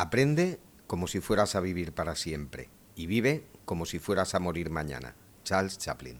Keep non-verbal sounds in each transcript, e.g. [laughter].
Aprende como si fueras a vivir para siempre y vive como si fueras a morir mañana. Charles Chaplin.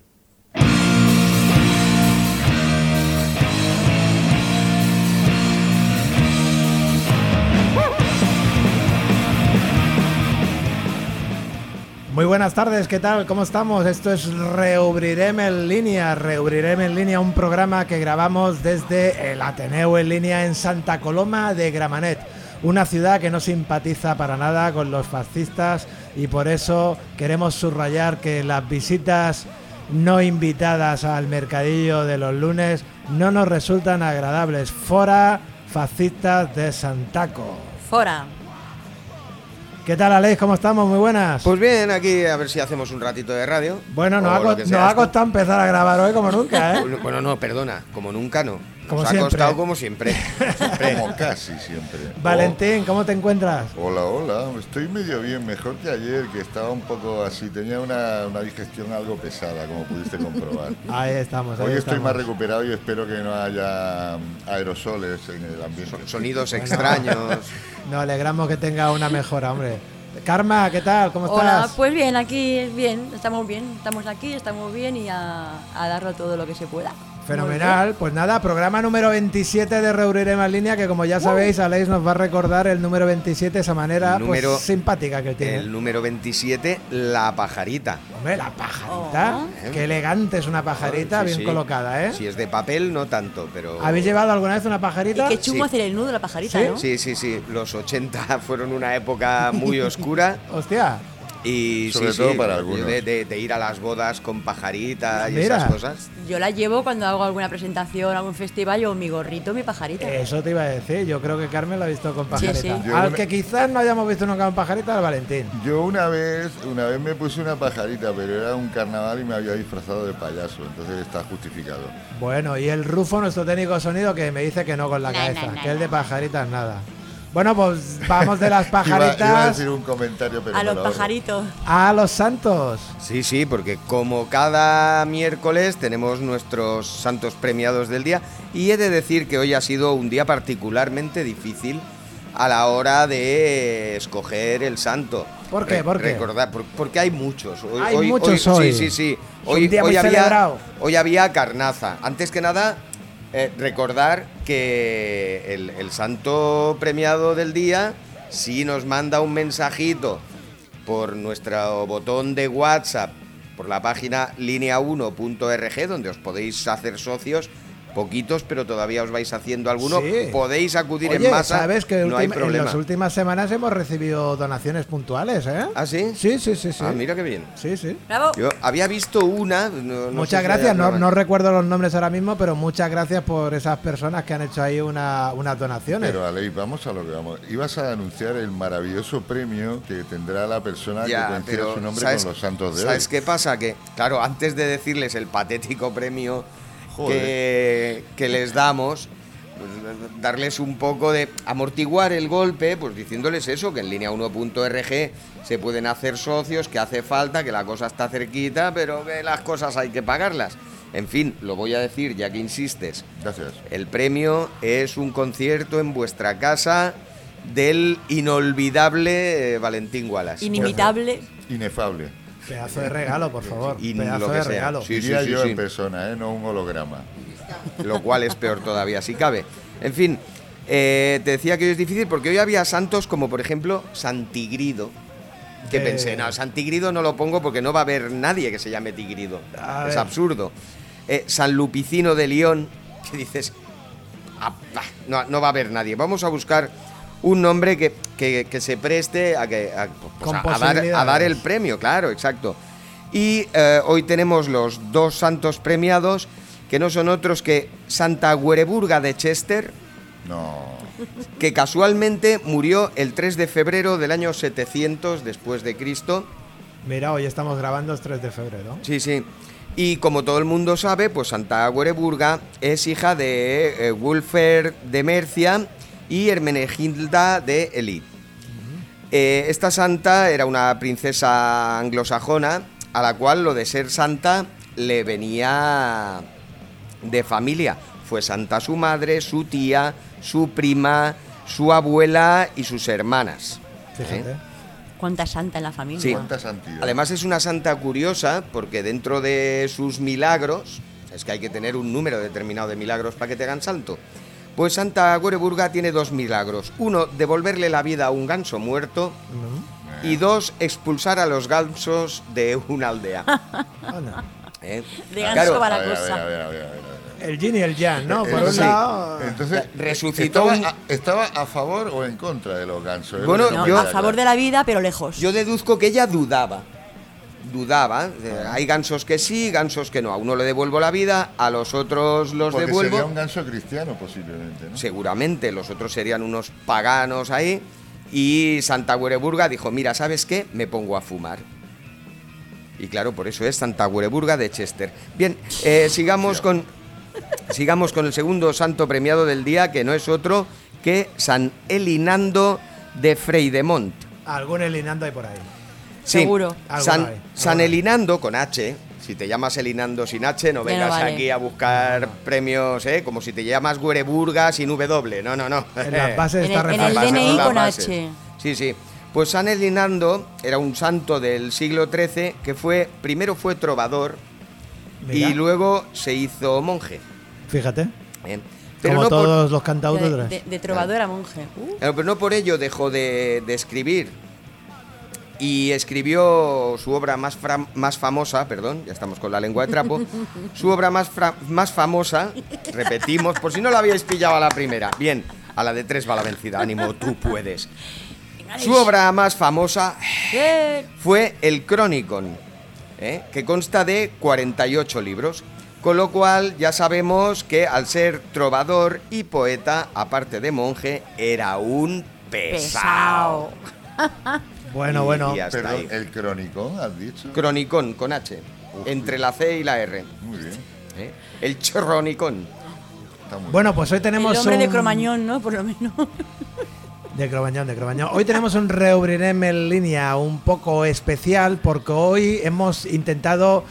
Muy buenas tardes, ¿qué tal? ¿Cómo estamos? Esto es Reubrirem en línea. Reubrirem en línea, un programa que grabamos desde el Ateneo en línea en Santa Coloma de Gramanet, una ciudad que no simpatiza para nada con los fascistas y por eso queremos subrayar que las visitas no invitadas al mercadillo de los lunes no nos resultan agradables. Fora fascistas de Santaco. Fora. ¿Qué tal, Alex? ¿Cómo estamos? Muy buenas. Pues bien, aquí a ver si hacemos un ratito de radio. Bueno, nos, ha, co- nos ha costado empezar a grabar hoy como nunca, ¿eh? Bueno, no, perdona, como nunca no. Como Nos siempre. ha costado como siempre. Siempre. [laughs] Como casi siempre. Valentín, ¿cómo te encuentras? Oh, hola, hola. Estoy medio bien, mejor que ayer, que estaba un poco así. Tenía una, una digestión algo pesada, como pudiste comprobar. [laughs] Ahí estamos. ahí Hoy estoy estamos. más recuperado y espero que no haya aerosoles en el ambiente. Son- Sonidos extraños. [laughs] Nos alegramos que tenga una mejora, hombre. Karma, ¿qué tal? ¿Cómo Hola, estás? pues bien, aquí bien, estamos bien, estamos aquí, estamos bien y a, a darlo todo lo que se pueda. Fenomenal. Pues nada, programa número 27 de Reubrirem en línea, que como ya sabéis, Alex nos va a recordar el número 27 de esa manera número- pues, simpática que tiene. El número 27, la pajarita. Hombre, la pajarita. Oh. Qué elegante es una pajarita, Sí, bien sí. colocada, ¿eh? Si es de papel, no tanto, pero. ¿Habéis llevado alguna vez una Y pajarita? qué chungo Sí. hacer el nudo, la pajarita, ¿Sí? ¿no? Sí, sí, sí. Los 80 [laughs] fueron una época muy oscura. [laughs] Hostia. Y Sobre sí, todo sí, para algunos. De, de- de ir a las bodas con pajarita y Mira. esas cosas. Yo la llevo cuando hago alguna presentación, algún festival, yo mi gorrito, mi pajarita. Eso te iba a decir. Yo creo que Carmen lo ha visto con pajarita. sí. Al una- que quizás no hayamos visto nunca con pajarita, al Valentín. Yo una vez, una vez me puse una pajarita, pero era un carnaval y me había disfrazado de payaso, entonces está justificado. Bueno, y el Rufo, nuestro técnico de sonido, que me dice que no con la No, cabeza, no, no, que el de pajaritas nada. Bueno, pues vamos de las [laughs] Iba, iba a pajaritas decir un comentario, pero a los pajaritos. a los santos. Sí, sí, porque como cada miércoles tenemos nuestros santos premiados del día y he de decir que hoy ha sido un día particularmente difícil a la hora de escoger el santo. ¿Por qué? Re- ¿Por qué? recordar- por- porque hay muchos. Hoy, Hay muchos hoy. Sí, sí, sí. Es Hoy, un día hoy muy había, celebrado. hoy había carnaza. Antes que nada, eh, recordar que el, el santo premiado del día sí nos manda un mensajito por nuestro botón de WhatsApp, por la página linea1.rg, donde os podéis hacer socios. Poquitos, pero todavía os vais haciendo alguno. Sí. Podéis acudir Oye, en masa. ¿sabes que no hay ultima- en problema. las últimas semanas hemos recibido donaciones puntuales, eh? ¿Ah, sí? Sí, sí, sí, sí. Ah, mira qué bien. Sí, sí. Bravo. Yo había visto una. no- no sé muchas si gracias, no, habrá- no recuerdo los nombres ahora mismo, pero muchas gracias por esas personas que han hecho ahí una, unas donaciones. Pero Aleix, vamos a lo que vamos. Ibas a anunciar el maravilloso premio que tendrá la persona Ya, que coincida su nombre ¿sabes, con los santos de ¿Sabes hoy. qué pasa? Que, claro, antes de decirles el patético premio que, les damos, pues, darles un poco de amortiguar el golpe, pues diciéndoles eso, que en línea 1.rg se pueden hacer socios, que hace falta, que la cosa está cerquita, pero que las cosas hay que pagarlas. En fin, lo voy a decir ya que insistes. Gracias. El premio es un concierto en vuestra casa del inolvidable eh, Valentín Wallace. Inimitable. Inefable. Pedazo de regalo, por favor. Y Pedazo lo que de sea. regalo. Sí, sí, sí, yo sí. en persona, ¿eh? no un holograma. lo cual es peor todavía, si cabe. En fin, eh, te decía que hoy es difícil porque hoy había santos como por ejemplo Santigrido. Que Eh. pensé, no, Santigrido no lo pongo porque no va a haber nadie que se llame Tigrido. A es ver. absurdo. Eh, San Lupicino de León, que dices, ah, bah, no, no va a haber nadie. Vamos a buscar un nombre que, que- que se preste a, que, a- pues, Con a- a dar, a dar el premio, claro, exacto. Y eh, hoy tenemos los dos santos premiados, que no son otros que Santa Güereburga de Chester, No. que casualmente murió el 3 de febrero del año 700 después de Cristo. Mira, hoy estamos grabando el 3 de febrero. Sí, sí. Y como todo el mundo sabe, pues Santa Güereburga es hija de eh, Wulfer de Mercia y Hermenegilda de Elid. Eh, esta santa era una princesa anglosajona a la cual lo de ser santa le venía de familia. Fue santa su madre, su tía, su prima, su abuela y sus hermanas. Fíjate. Cuánta santa en la familia. Sí. ¿Cuánta santidad? Además es una santa curiosa porque dentro de sus milagros, es que hay que tener un número determinado de milagros para que te hagan santo. Pues Santa Goreburga tiene dos milagros. Uno, devolverle la vida a un ganso muerto. Y dos, expulsar a los gansos de una aldea. [laughs] ¿Eh? De ganso Claro, para A ver, a ver, cosa. a ver, a ver, a ver, a ver. El yin y el yang, ¿no? Por Eh, un lado. Entonces, Resucitó ¿estaba un- a, ¿estaba a favor o en contra de los gansos? Es Bueno, No, yo- a favor de la vida, pero lejos. Yo deduzco que ella dudaba. Dudaba. Hay gansos que sí, gansos que no. A uno le devuelvo la vida, a los otros los Porque devuelvo. sería un ganso cristiano posiblemente, ¿no? Seguramente, los otros serían unos paganos ahí. Y Santa Güereburga dijo, mira, ¿sabes qué? Me pongo a fumar. Y claro, por eso es Santa Güereburga de Chester. Bien, eh, sigamos con, sigamos con el segundo santo premiado del día, que no es otro que San Elinando de Freidemont. Algún elinando hay por ahí. Sí, Seguro. San, San. Elinando con H. Si te llamas Elinando sin H, no vengas vale. aquí a buscar premios, ¿eh? Como si te llamas Güereburga sin W. No, no, no. En las bases En está el- en el DNI con bases. H. Sí, sí. Pues San Elinando era un santo del siglo XIII que fue, primero fue trovador Mira, y luego se hizo monje. Fíjate. ¿eh? Como no por- todos los De, cantautores. de- de trovador a monje. Uh, pero no por ello dejó de, de escribir. Y escribió su obra más, más famosa, perdón, ya estamos con la lengua de trapo, [laughs] su obra más, famosa, repetimos, por si no la habíais pillado a la primera. Bien, a la de tres va la vencida, ánimo, tú puedes. Su obra más famosa fue el Chronicon, ¿eh? que consta de 48 libros, con lo cual ya sabemos que al ser trovador y poeta, aparte de monje, era un pesado. pesado. [laughs] Bueno, Y- bueno. y hasta Perdón, ahí. el crónico, has dicho. Cronicón, con H, entre la C y la R. Muy bien. ¿eh? El muy Bueno, pues hoy tenemos El hombre de un- Cromañón, ¿no? Por lo menos. De Cromañón, de Cromañón. Hoy tenemos un Reubrirem en línea un poco especial porque hoy hemos intentado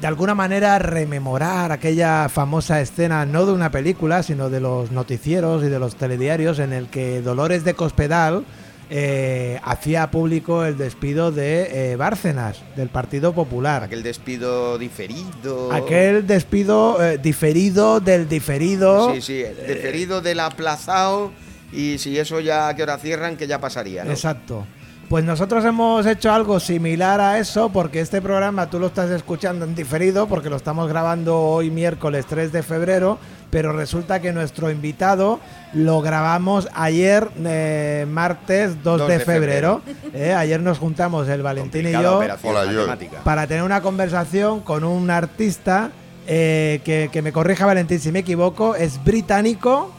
de alguna manera rememorar aquella famosa escena, no de una película, sino de los noticieros y de los telediarios en el que Dolores de Cospedal eh, hacía público el despido de eh, Bárcenas, del Partido Popular. Aquel despido diferido. Aquel despido eh, diferido del diferido. Sí, sí, diferido del aplazado. Y si eso ya a qué hora cierran, que ya pasaría, ¿no? Exacto. Pues nosotros hemos hecho algo similar a eso porque este programa tú lo estás escuchando en diferido porque lo estamos grabando hoy miércoles 3 de febrero, pero resulta que nuestro invitado lo grabamos ayer eh, martes 2, 2 de, de febrero. Eh, ayer nos juntamos el Valentín y yo Hola, para tener una conversación con un artista eh, que, que me corrija Valentín si me equivoco, es británico,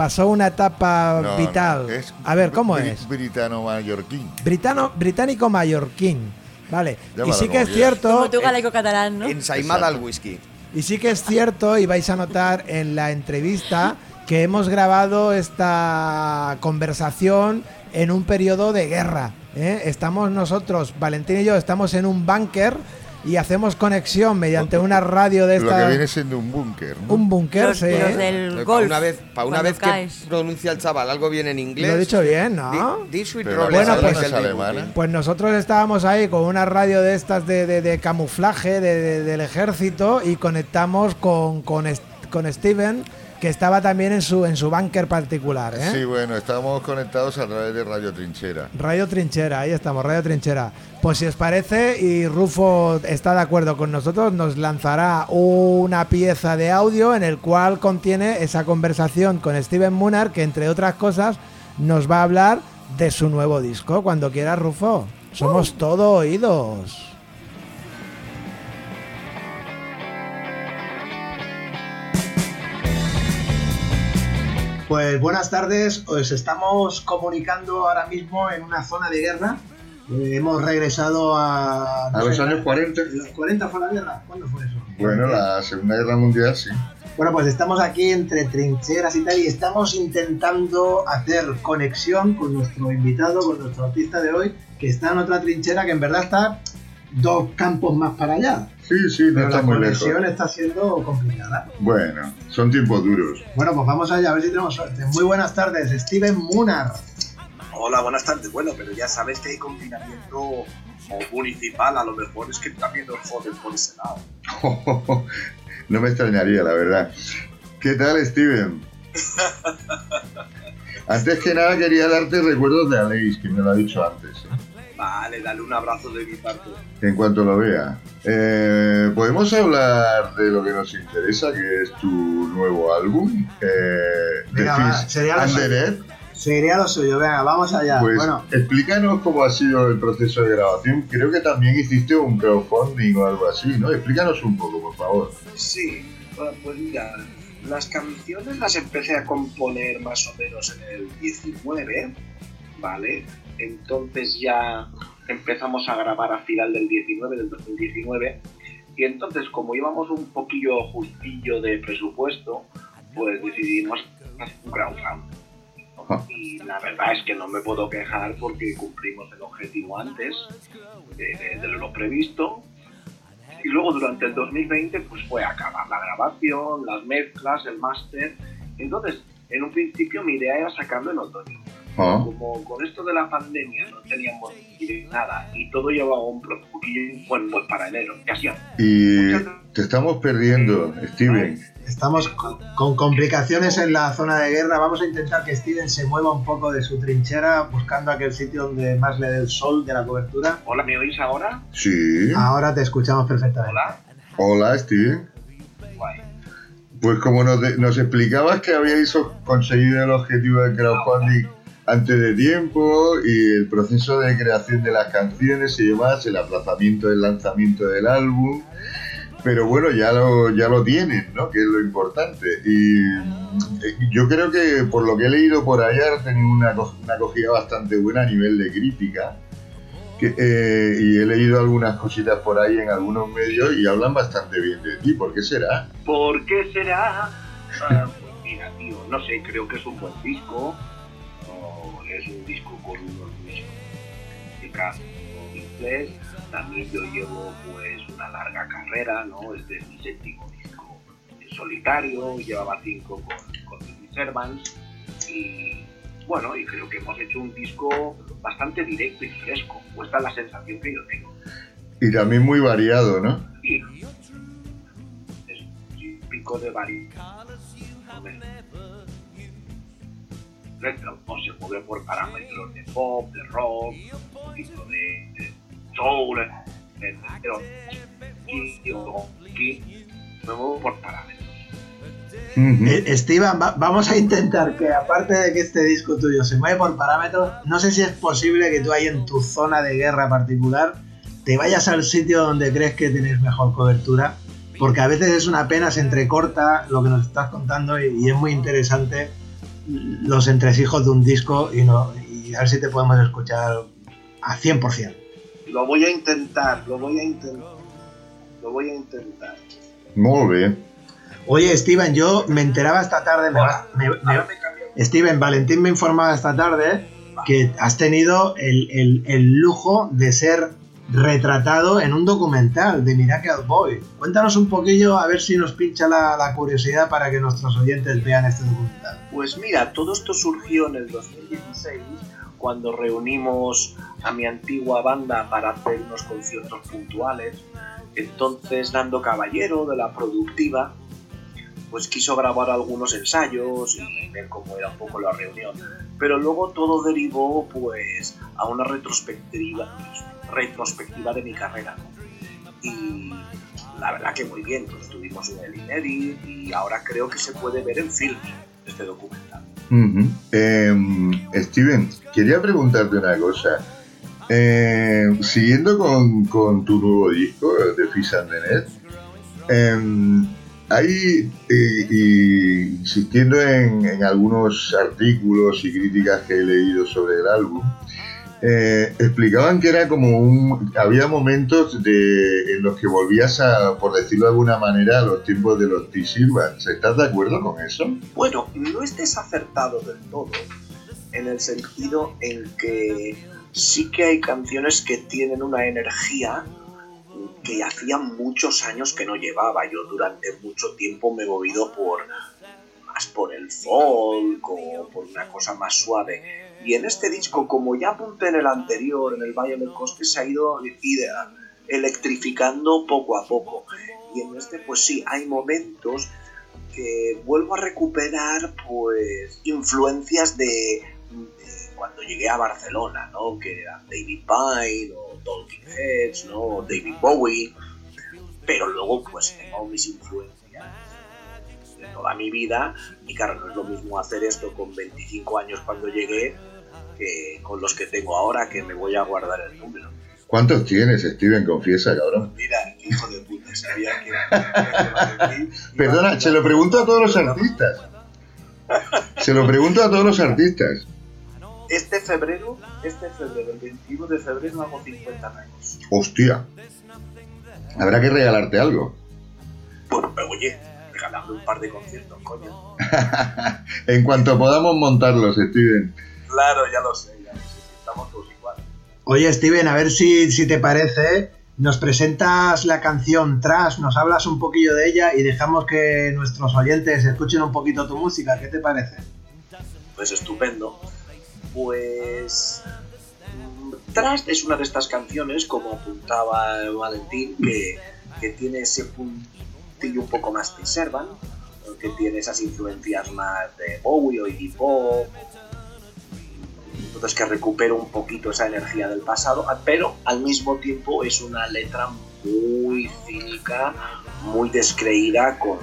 pasó una etapa No, vital. es a ver, ¿cómo es? Britano mallorquín. Britano, británico mallorquín. Vale. y sí que es cierto. Como tú galaico catalán, ¿no? Ensaimada al whisky. Y sí que es cierto, y vais a notar en la entrevista, que hemos grabado esta conversación en un periodo de guerra. ¿eh? Estamos nosotros, Valentín y yo, estamos en un búnker y hacemos conexión mediante una radio de Lo que esta. viene siendo un búnker. ¿no? Un búnker, sí. los del Para golf. una vez, para una vez caes. que pronuncia el chaval algo bien en inglés. Lo he dicho bien, ¿no? Di- di Bueno, pues- es. Pues nosotros estábamos ahí con una radio de estas de, de- de camuflaje de- de- del ejército y conectamos con, con, con Steven, que estaba también en su, en su búnker particular. ¿eh? Sí, bueno, estamos conectados a través de Radio Trinchera. Radio Trinchera, ahí estamos, Radio Trinchera. Pues si os parece y Rufo está de acuerdo con nosotros, nos lanzará una pieza de audio en el cual contiene esa conversación con Steven Munar, que entre otras cosas nos va a hablar de su nuevo disco. Cuando quieras, Rufo. Somos todo oídos. Pues buenas tardes, os estamos comunicando ahora mismo en una zona de guerra. Eh, hemos regresado a... A los años 40. ¿Los 40 fue la guerra? ¿Cuándo fue eso? Bueno, la Segunda Guerra Mundial sí. Bueno, pues estamos aquí entre trincheras y tal y estamos intentando hacer conexión con nuestro invitado, con nuestro artista de hoy, que está en otra trinchera que en verdad está dos campos más para allá. Sí, sí, no Pero está la muy lejos. conexión está siendo complicada. Bueno, son tiempos duros. Bueno, pues vamos allá, a ver si tenemos suerte. Muy buenas tardes, Steven Munar. Hola, buenas tardes. Bueno, pero ya sabes que hay confinamiento municipal, a lo mejor es que también nos joden por ese lado. [laughs] no me extrañaría, la verdad. ¿Qué tal, Steven? [laughs] antes que nada quería darte recuerdos de Aleix, que me lo ha dicho antes. ¿eh? Vale, dale un abrazo de mi parte. En cuanto lo vea. Eh, Podemos hablar de lo que nos interesa, que es tu nuevo álbum. Eh, Venga, va, sería lo Sería lo suyo, venga, vamos allá. Pues bueno, explícanos cómo ha sido el proceso de grabación. Creo que también hiciste un crowdfunding o algo así, ¿no? Explícanos un poco, por favor. Sí, bueno, pues mira, las canciones las empecé a componer más o menos en el 19, ¿vale? Entonces ya empezamos a grabar a final del 19, del 2019, y entonces como íbamos un poquillo justillo de presupuesto, pues decidimos hacer un crowdfunding. Y la verdad es que no me puedo quejar porque cumplimos el objetivo antes de lo previsto. Y luego durante el 2020 pues fue acabar la grabación, las mezclas, el máster. Entonces, en un principio mi idea era sacarlo en otoño. Ah, Como con esto de la pandemia no teníamos nada y todo llevaba un poquillo, bueno, pues para enero, casi Y te estamos perdiendo, Steven. estamos con, con complicaciones en la zona de guerra. Vamos a intentar que Steven se mueva un poco de su trinchera, buscando aquel sitio donde más le dé el sol de la cobertura. Hola, ¿me oís ahora? Sí. Ahora te escuchamos perfectamente. Hola. Hola, Steven. Guay. Pues como nos, de- nos explicabas que habíais conseguido el objetivo del crowdfunding antes de tiempo y el proceso de creación de las canciones y demás, el aplazamiento del lanzamiento del álbum, pero bueno, ya lo, ya lo tienen, ¿no? Que es lo importante. Y eh, yo creo que por lo que he leído por ahí ha tenido una, una acogida bastante buena a nivel de crítica. Eh, y he leído algunas cositas por ahí en algunos medios y hablan bastante bien de ti. ¿Por qué será? ¿Por qué será? Ah, pues mira, tío, no sé, creo que es un buen disco. Es un disco con unos músicos inglés. También yo llevo pues una larga carrera, ¿no? Este es mi séptimo disco en solitario, llevaba cinco con, con The Servants y bueno, y creo que hemos hecho un disco bastante directo y fresco, o esta es la sensación que yo tengo. Y también muy variado, ¿no? Y es típico de varios. O se mueve por parámetros de pop, de rock, un poquito de, de soul, de, muevo por parámetros. Ujú. Eh, Esteban, va- vamos a intentar que aparte de que este disco tuyo se mueve por parámetros, no sé si es posible que tú ahí en tu zona de guerra particular te vayas al sitio donde crees que tienes mejor cobertura, porque a veces es una pena, se entrecorta lo que nos estás contando y, y es muy interesante los entresijos de un disco y, no, y a ver si te podemos escuchar a 100%. Lo voy a intentar, lo voy a intentar. Lo voy a intentar. Molt bé. Oye, Steven, yo me enteraba esta tarde, me va- me- me- Ahora me cambio. Steven, Valentín me informaba esta tarde que has tenido el, el- el lujo de ser retratado en un documental de Miracle Boy. Cuéntanos un poquillo a ver si nos pincha la, curiosidad para que nuestros oyentes vean este documental. Pues mira, todo esto surgió en el 2016 cuando reunimos a mi antigua banda para hacer unos conciertos puntuales. Entonces, Nando Caballero de la productiva, pues quiso grabar algunos ensayos y ver cómo era un poco la reunión. Pero luego todo derivó pues a una retrospectiva, retrospectiva de mi carrera. Y la verdad que muy bien, pues estuvimos en el Inedit y ahora creo que se puede ver en film este documental. Ujú. Em, Steven, quería preguntarte una cosa. Eh, siguiendo con, con tu nuevo disco, de Fish and the Net, em, hay, eh, insistiendo en, en algunos artículos y críticas que he leído sobre el álbum, eh, explicaban que era como un. Había momentos de, en los que volvías a, por decirlo de alguna manera, a los tiempos de los T-Silvans. ¿Estás de acuerdo con eso? Bueno, no es desacertado del todo, en el sentido en que sí que hay canciones que tienen una energía que hacía muchos años que no llevaba. Yo durante mucho tiempo me he movido por más por el folk o por una cosa más suave. Y en este disco, como ya apunté en el anterior, en el Violet Coste, se ha ido idea, electrificando poco a poco. Y en este, pues sí, hay momentos que vuelvo a recuperar, pues, influencias de, de cuando llegué a Barcelona, ¿no? Que eran David Pine o Talking Heads, ¿no? David Bowie. Pero luego, pues, tengo mis influencias de toda mi vida. Y claro, no es lo mismo hacer esto con 25 años cuando llegué que con los que tengo ahora, que me voy a guardar el número. ¿Cuántos tienes, Steven? Confiesa, cabrón. Mira, hijo de puta, sabía que- Perdona, se lo pregunto a todos los artistas. Se lo pregunto a todos los artistas. Este febrero, este febrero, el 21 de febrero hago 50 años. Hostia. Habrá que regalarte algo. Pues, pero, oye, regalando un par de conciertos, coño. [laughs] En cuanto podamos montarlos, Steven. Claro, ya lo sé, ya lo sé, estamos todos igual. Oye, Steven, a ver si, si te parece, nos presentas la canción Trash, nos hablas un poquillo de ella y dejamos que nuestros oyentes escuchen un poquito tu música. ¿Qué te parece? Pues estupendo. Pues. mm, Trust es una de estas canciones, como apuntaba Valentín, que, que tiene ese puntillo un poco más de Servan, que tiene esas influencias más de Bowie o Iggy Pop. Entonces que recupera un poquito esa energía del pasado, pero al mismo tiempo es una letra muy cínica, muy descreída con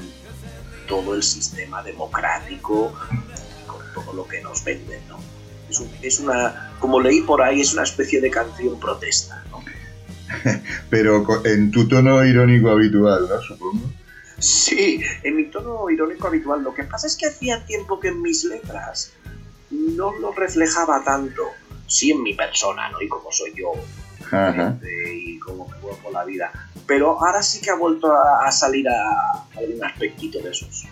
todo el sistema democrático y con todo lo que nos venden, ¿no? Es, un- es una, como leí por ahí, es una especie de canción protesta, ¿no? [laughs] Pero en tu tono irónico habitual, ¿no? Supongo. Sí, en mi tono irónico habitual. Lo que pasa es que hacía tiempo que en mis letras no lo reflejaba tanto. Sí en mi persona, ¿no? Y como soy yo Ajá. y cómo me por la vida. Pero ahora sí que ha vuelto a, a salir a, algún aspectito de esos.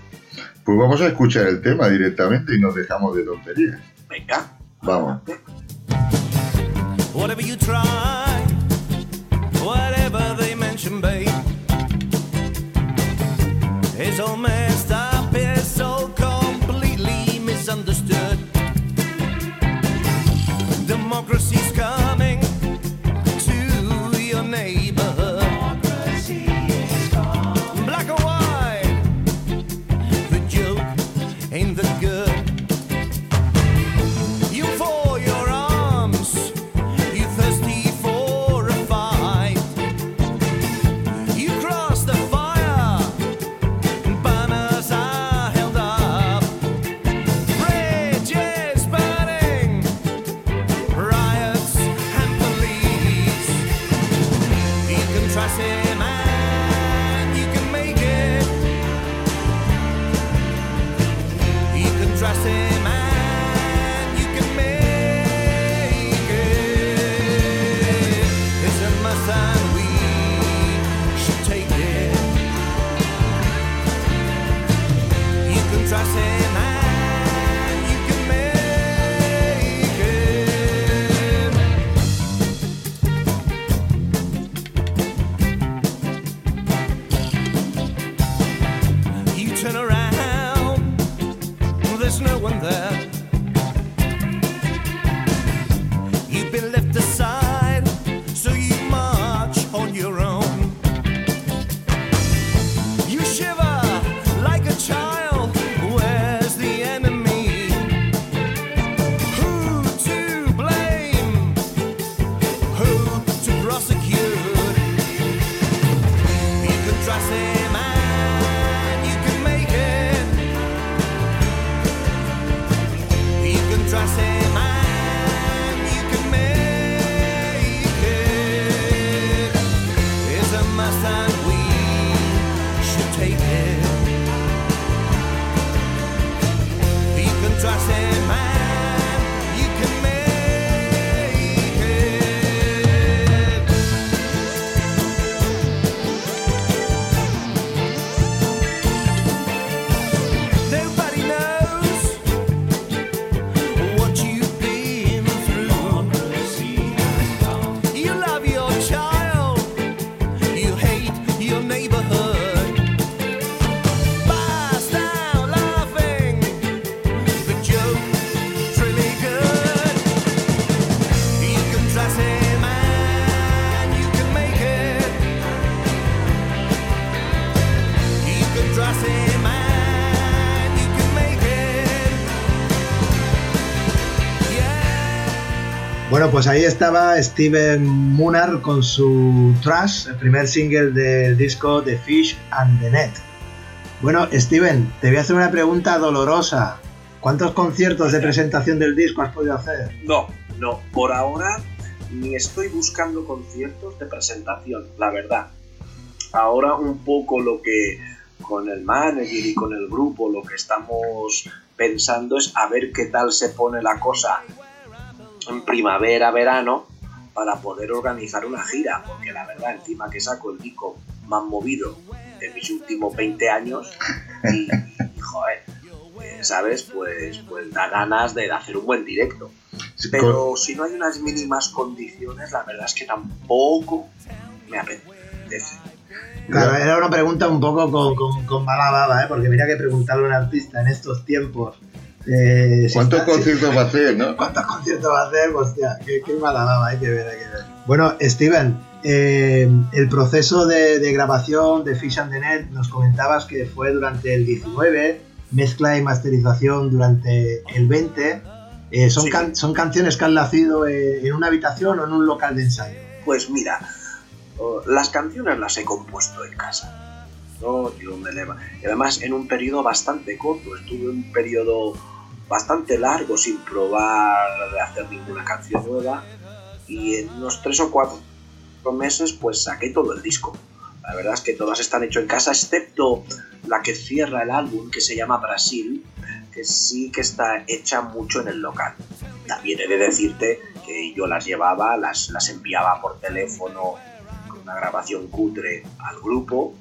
Pues vamos a escuchar el tema directamente y nos dejamos de tonterías. Venga. Vamos. Whatever you try, whatever they mention, babe, is all messed up, pues ahí estaba Steven Munar con su Trash, el primer single del disco The Fish and the Net. Bueno, Steven, te voy a hacer una pregunta dolorosa. ¿Cuántos conciertos de presentación del disco has podido hacer? No, no, por ahora ni estoy buscando conciertos de presentación, la verdad. Ahora un poco lo que con el manager y con el grupo lo que estamos pensando es a ver qué tal se pone la cosa en primavera, verano, para poder organizar una gira, porque la verdad, encima que saco el disco más movido de mis últimos 20 años, y, y, joder, eh, ¿sabes? Pues, pues da ganas de hacer un buen directo. Pero si no hay unas mínimas condiciones, la verdad es que tampoco me apetece. Claro, era una pregunta un poco con, con, con mala baba, ¿eh? porque mira que preguntarle a un artista en estos tiempos. Eh, ¿Cuántos si- conciertos va a hacer, no? ¿Cuántos conciertos va a hacer? Hostia, qué, qué mala baba, hay que ver, hay que ver. Bueno, Steven, eh, el proceso de, de grabación de Fish and the Net nos comentabas que fue durante el 19, mezcla y masterización durante el 20. Eh, son, Sí. can- ¿Son canciones que han nacido eh, en una habitación o en un local de ensayo? Pues mira, las canciones las he compuesto en casa. ¿no? Yo me leva- Y además en un periodo bastante corto, estuve un periodo bastante largo sin probar de hacer ninguna canción nueva y en unos tres o cuatro meses pues saqué todo el disco. La verdad es que todas están hechas en casa, excepto la que cierra el álbum, que se llama Brasil, que sí que está hecha mucho en el local. También he de decirte que yo las llevaba, las, las enviaba por teléfono con una grabación cutre al grupo,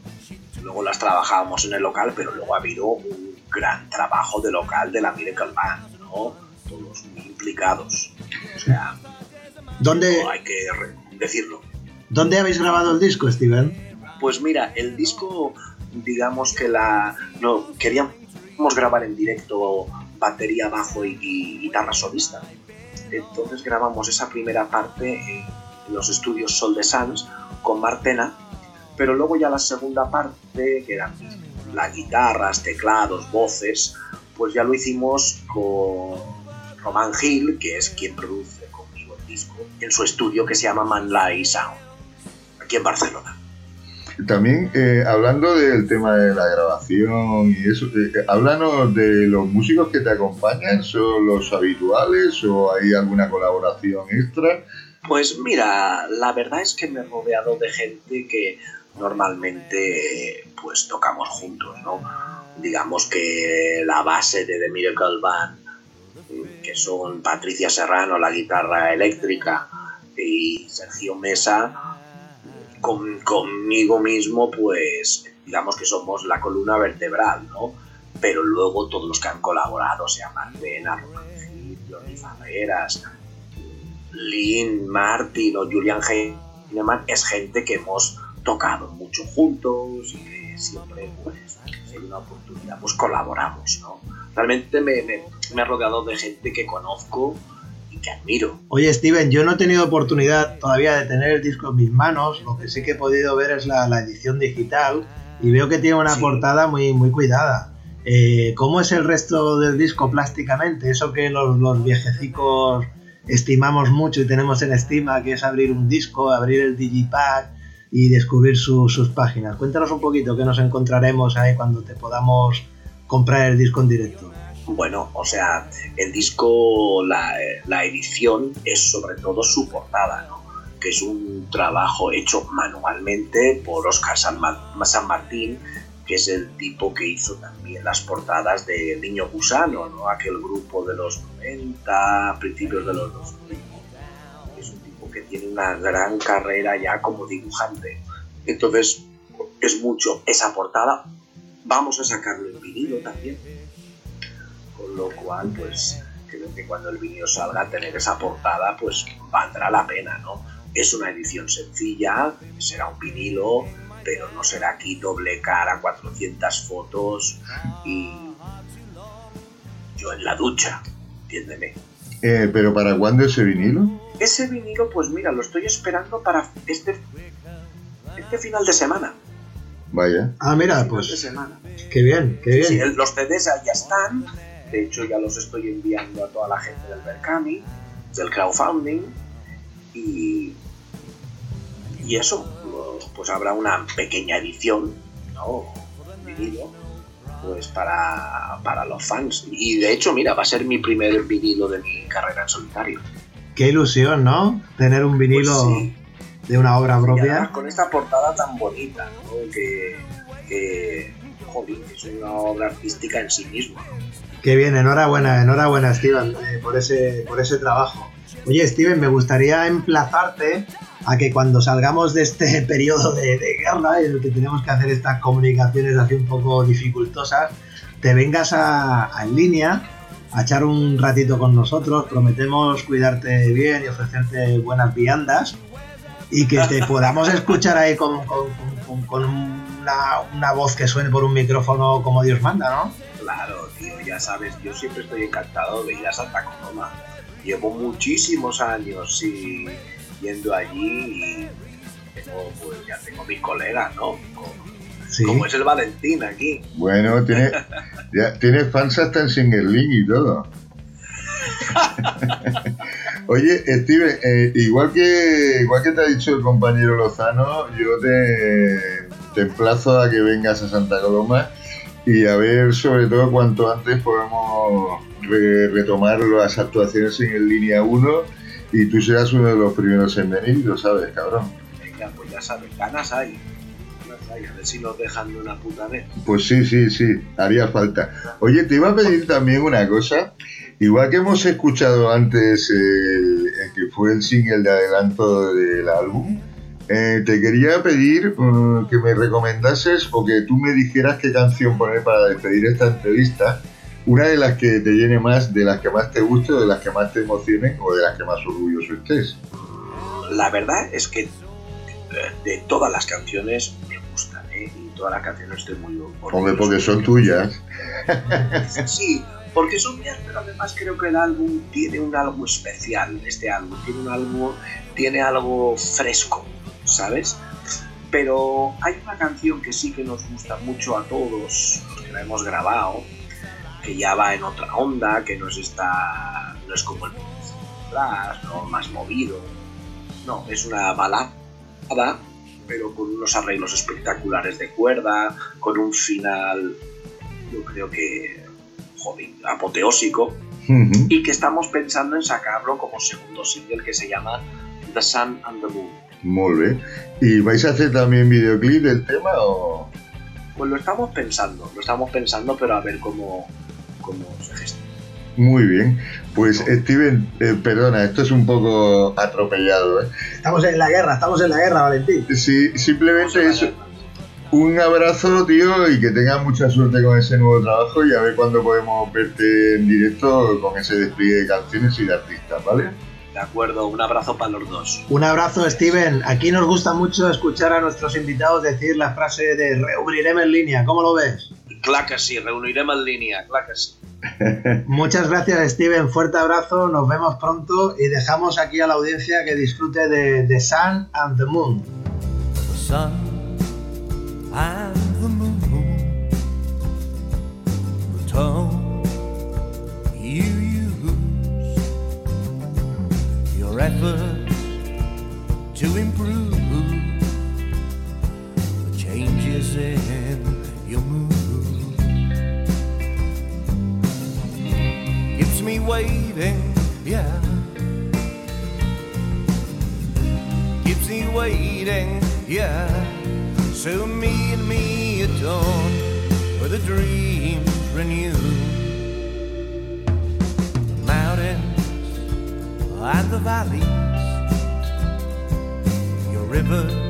luego las trabajábamos en el local, pero luego ha habido un gran trabajo de local de la Miracle Band, ¿no? Todos muy implicados. O sea, ¿Dónde, no hay que decirlo. ¿Dónde habéis grabado el disco, Steven? Pues mira, el disco, digamos que la. No, queríamos grabar en directo batería, bajo y, y guitarra solista. Entonces grabamos esa primera parte en los estudios Sol de Sans con Martena, pero luego ya la segunda parte, que eran las guitarras, teclados, voces, pues ya lo hicimos con Román Gil, que es quien produce conmigo el disco, en su estudio que se llama Manlay Sound, aquí en Barcelona. También, eh, hablando del tema de la grabación y eso, eh, háblanos de los músicos que te acompañan, ¿son los habituales o hay alguna colaboración extra? Pues mira, la verdad es que me he rodeado de gente que normalmente pues tocamos juntos, ¿no? Digamos que la base de The Miracle Band, que son Patricia Serrano, la guitarra eléctrica, y Sergio Mesa, con- conmigo mismo, pues digamos que somos la columna vertebral, ¿no? Pero luego todos los que han colaborado, sea Martena, Jordi Ferreras, Lynn, Martin o Julian Heinemann es gente que hemos tocado mucho juntos y que siempre, pues, si hay una oportunidad, pues colaboramos, ¿no? Realmente me, me- me he rodeado de gente que conozco y que admiro. Oye, Steven, yo no he tenido oportunidad todavía de tener el disco en mis manos. Lo que sí que he podido ver es la, la edición digital y veo que tiene una Sí. portada muy, muy cuidada. Eh, ¿Cómo es el resto del disco plásticamente? Eso que los, los viejecicos estimamos mucho y tenemos en estima, que es abrir un disco, abrir el digipack y descubrir su- sus páginas. Cuéntanos un poquito qué nos encontraremos ahí cuando te podamos comprar el disco en directo. Bueno, o sea, el disco, la, la edición es sobre todo su portada, ¿no? que es un trabajo hecho manualmente por Oscar San, Ma- San Martín, que es el tipo que hizo también las portadas de Niño Gusano, ¿no? aquel grupo de los 90, principios de los 2000. Que tiene una gran carrera ya como dibujante. Entonces, es mucho esa portada. Vamos a sacarlo en vinilo también con lo cual pues creo que cuando el vinilo salga tener esa portada pues valdrá la pena, ¿no? Es una edición sencilla, será un vinilo, pero no será aquí doble cara, 400 fotos y yo en la ducha, entiéndeme. Eh, ¿Pero para cuándo ese vinilo? Ese vinilo pues mira, lo estoy esperando para este, este final de semana. Vaya. Ah, mira, Final de pues semana. qué bien, qué bien. Sí, los CDs ya están, de hecho ya los estoy enviando a toda la gente del Berkami del crowdfunding y, y eso, pues habrá una pequeña edición, ¿no? Vinilo, pues para, para los fans. Y de hecho, mira, va a ser mi primer vinilo de mi carrera en solitario. Qué ilusión, ¿no? Tener un vinilo Pues sí. de una obra Y propia. además con esta portada tan bonita, ¿no? Que, que joder, es una obra artística en sí misma. Qué bien, enhorabuena, enhorabuena, Steven, eh, por, ese, por ese trabajo. Oye, Steven, me gustaría emplazarte a que cuando salgamos de este [laughs] periodo de, de guerra en el que tenemos que hacer estas comunicaciones así un poco dificultosas, te vengas a, a en línea a echar un ratito con nosotros. Prometemos cuidarte bien y ofrecerte buenas viandas y que te [laughs] podamos escuchar ahí con, con- con- con una, una voz que suene por un micrófono como Dios manda, ¿no? Claro, tío, ya sabes, yo siempre estoy encantado de ir a Santa Coloma. Llevo muchísimos años sí, yendo allí y tengo, pues, ya tengo mis colegas, ¿no? Sí. como es el Valentín aquí. Bueno, tiene, ya, tiene fans hasta en Singerling y todo. [laughs] Oye, Steve, eh, igual, que, igual que te ha dicho el compañero Lozano, yo te, te emplazo a que vengas a Santa Coloma y a ver sobre todo cuanto antes podemos re- retomar las actuaciones en el línea 1 y tú serás uno de los primeros en venir, lo sabes, cabrón. Venga, pues ya sabes, ganas hay. Ganas hay, a ver si nos dejan de una puta vez. Pues sí, sí, sí, haría falta. Oye, te iba a pedir también una cosa. Igual que hemos escuchado antes el, el que fue el single de adelanto del álbum, eh, te quería pedir eh, que me recomendases o que tú me dijeras qué canción poner para despedir esta entrevista. Una de las que te llene más, de las que más te guste, o de las que más te emocionen, o de las que más orgulloso estés. La verdad es que eh, de todas las canciones todas las canciones estoy muy. Hombre, porque son tuyas. [laughs] Sí, porque son mías, pero además creo que el álbum tiene un algo especial. Este álbum tiene un algo, tiene algo fresco, ¿sabes? Pero hay una canción que sí que nos gusta mucho a todos, los que la hemos grabado, que ya va en otra onda, que no es esta, no es como el Flash, ¿no? más movido. No, es una balada, pero con unos arreglos espectaculares de cuerda, con un final, yo creo que joder, apoteósico y que estamos pensando en sacarlo como segundo single que se llama The Sun and the Moon. Molt bé. ¿Y vais a hacer también videoclip del tema o...? Pues lo estamos pensando, lo estamos pensando, pero a ver cómo, cómo se gestiona. Muy bien. Pues Steven, eh, perdona, esto es un poco atropellado. ¿eh? Estamos en la guerra, estamos en la guerra, Valentín. Sí, simplemente es un abrazo, tío, y que tengas mucha suerte con ese nuevo trabajo y a ver cuándo podemos verte en directo con ese despliegue de canciones y de artistas, ¿vale? De acuerdo, un abrazo para los dos. Un abrazo, Steven. Aquí nos gusta mucho escuchar a nuestros invitados decir la frase de reubriremos en línea. ¿Cómo lo ves? Clar que sí, reuniremos en línea, clar que sí. [laughs] Muchas gracias, Steven. Fuerte abrazo. Nos vemos pronto y dejamos aquí a la audiencia que disfrute de The Sun and the Moon. the sun and the moon, the tone you use, your efforts to improve, the changes in waiting, yeah. keeps me waiting, yeah. So meet me at dawn with a dream renewed. The mountains and the valleys, your rivers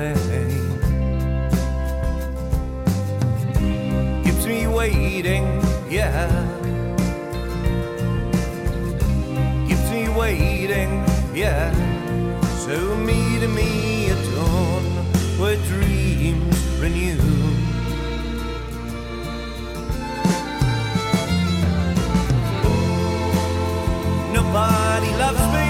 pain. keeps me waiting, yeah. Keeps me waiting, yeah. So meet me at dawn where dreams renew. Nobody loves me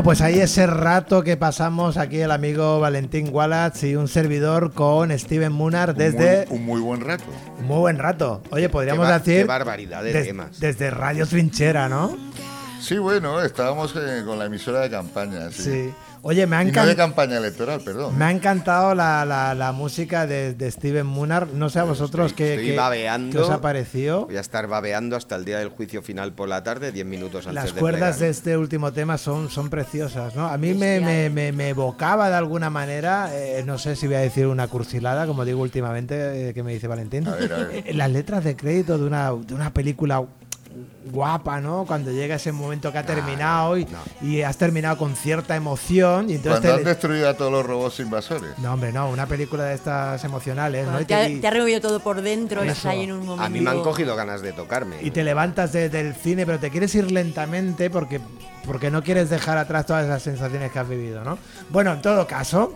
Bueno, pues ahí ese rato que pasamos aquí el amigo Valentín Wallace y un servidor con Steven Munar desde... Un muy, un muy buen rato. Un muy buen rato. Oye, podríamos Qué decir... qué barbaridad de des- temas. Desde Radio Trinchera, ¿no? Sí, bueno, estábamos eh, con la emisora de campaña. Sí. Sí. Oye, me ha, Y no de campaña electoral, perdón. me ha encantado la, la- la música de, de Steven Munar. No sé a vosotros Estoy- qué, estoy qué- babeando. qué os ha parecido. Voy a estar babeando hasta el día del juicio final por la tarde, 10 minutos antes Las cuerdas de este último tema son, son preciosas, ¿no? A mí me, me, me- me evocaba de alguna manera, eh, no sé si voy a decir una cursilada, como digo últimamente, eh, que me dice Valentín, A ver, a ver. Eh, las letras de crédito de una, de una película guapa, ¿no? Cuando llega ese momento que ha terminado y, y has terminado con cierta emoción y entonces Cuando te- han destruido a todos los robots invasores. No, hombre, no, una película de estas emocionales, ¿no? Te, ha, te- te ha removido todo por dentro y Eso. estás ahí en un momento. A mí me han cogido ganas de tocarme. y te levantas de- del cine, pero te quieres ir lentamente porque, porque no quieres dejar atrás todas esas sensaciones que has vivido, ¿no? Bueno, en todo caso,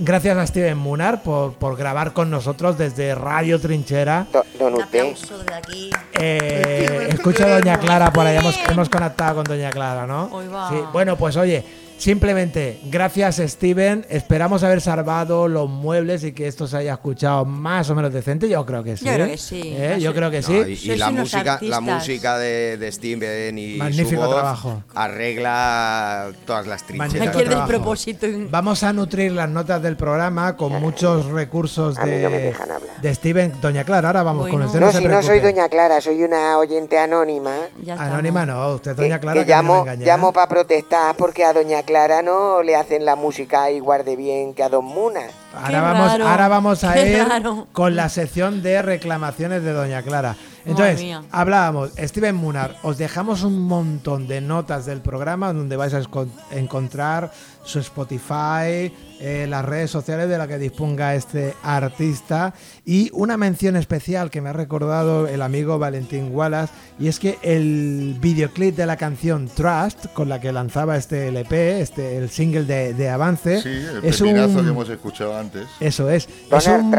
gracias a Steven Munar por, por grabar con nosotros desde Radio Trinchera. Un aplauso de aquí. Eh, [laughs] escucho a Doña Clara por ahí, hemos, hemos conectado con Doña Clara, ¿no? Hoy va. Sí, bueno, pues oye, simplemente, gracias Steven, esperamos haber salvado los muebles y que esto se haya escuchado más o menos decente, yo creo que sí. Yo creo que sí, ¿Eh? no Yo sé. creo que No, sí. y, la música, la música de, de Steven y Magnífico su voz trabajo. arregla todas las trincheras. Aquí el despropósito. Vamos a nutrir las notas del programa con muchos recursos de, no Steven. Doña Clara, ahora vamos con Bueno. usted. No, se si no soy doña Clara, soy una oyente anónima. Ya. Anónima no, usted Doña Clara. que que no me llamo, ¿eh? llamo para protestar porque a doña Clara no le hacen la música igual de bien que a don Muna. Ahora vamos, raro, ahora vamos a qué ir raro. con la sección de reclamaciones de Doña Clara. Entonces, hablábamos, Steven Munar, os dejamos un montón de notas del programa donde vais a encontrar su Spotify, eh, las redes sociales de las que disponga este artista y una mención especial que me ha recordado el amigo Valentín Wallace y es que el videoclip de la canción Trust con la que lanzaba este LP, este el single de, de avance, Sí, el es un que hemos escuchado antes. eso es. Es un,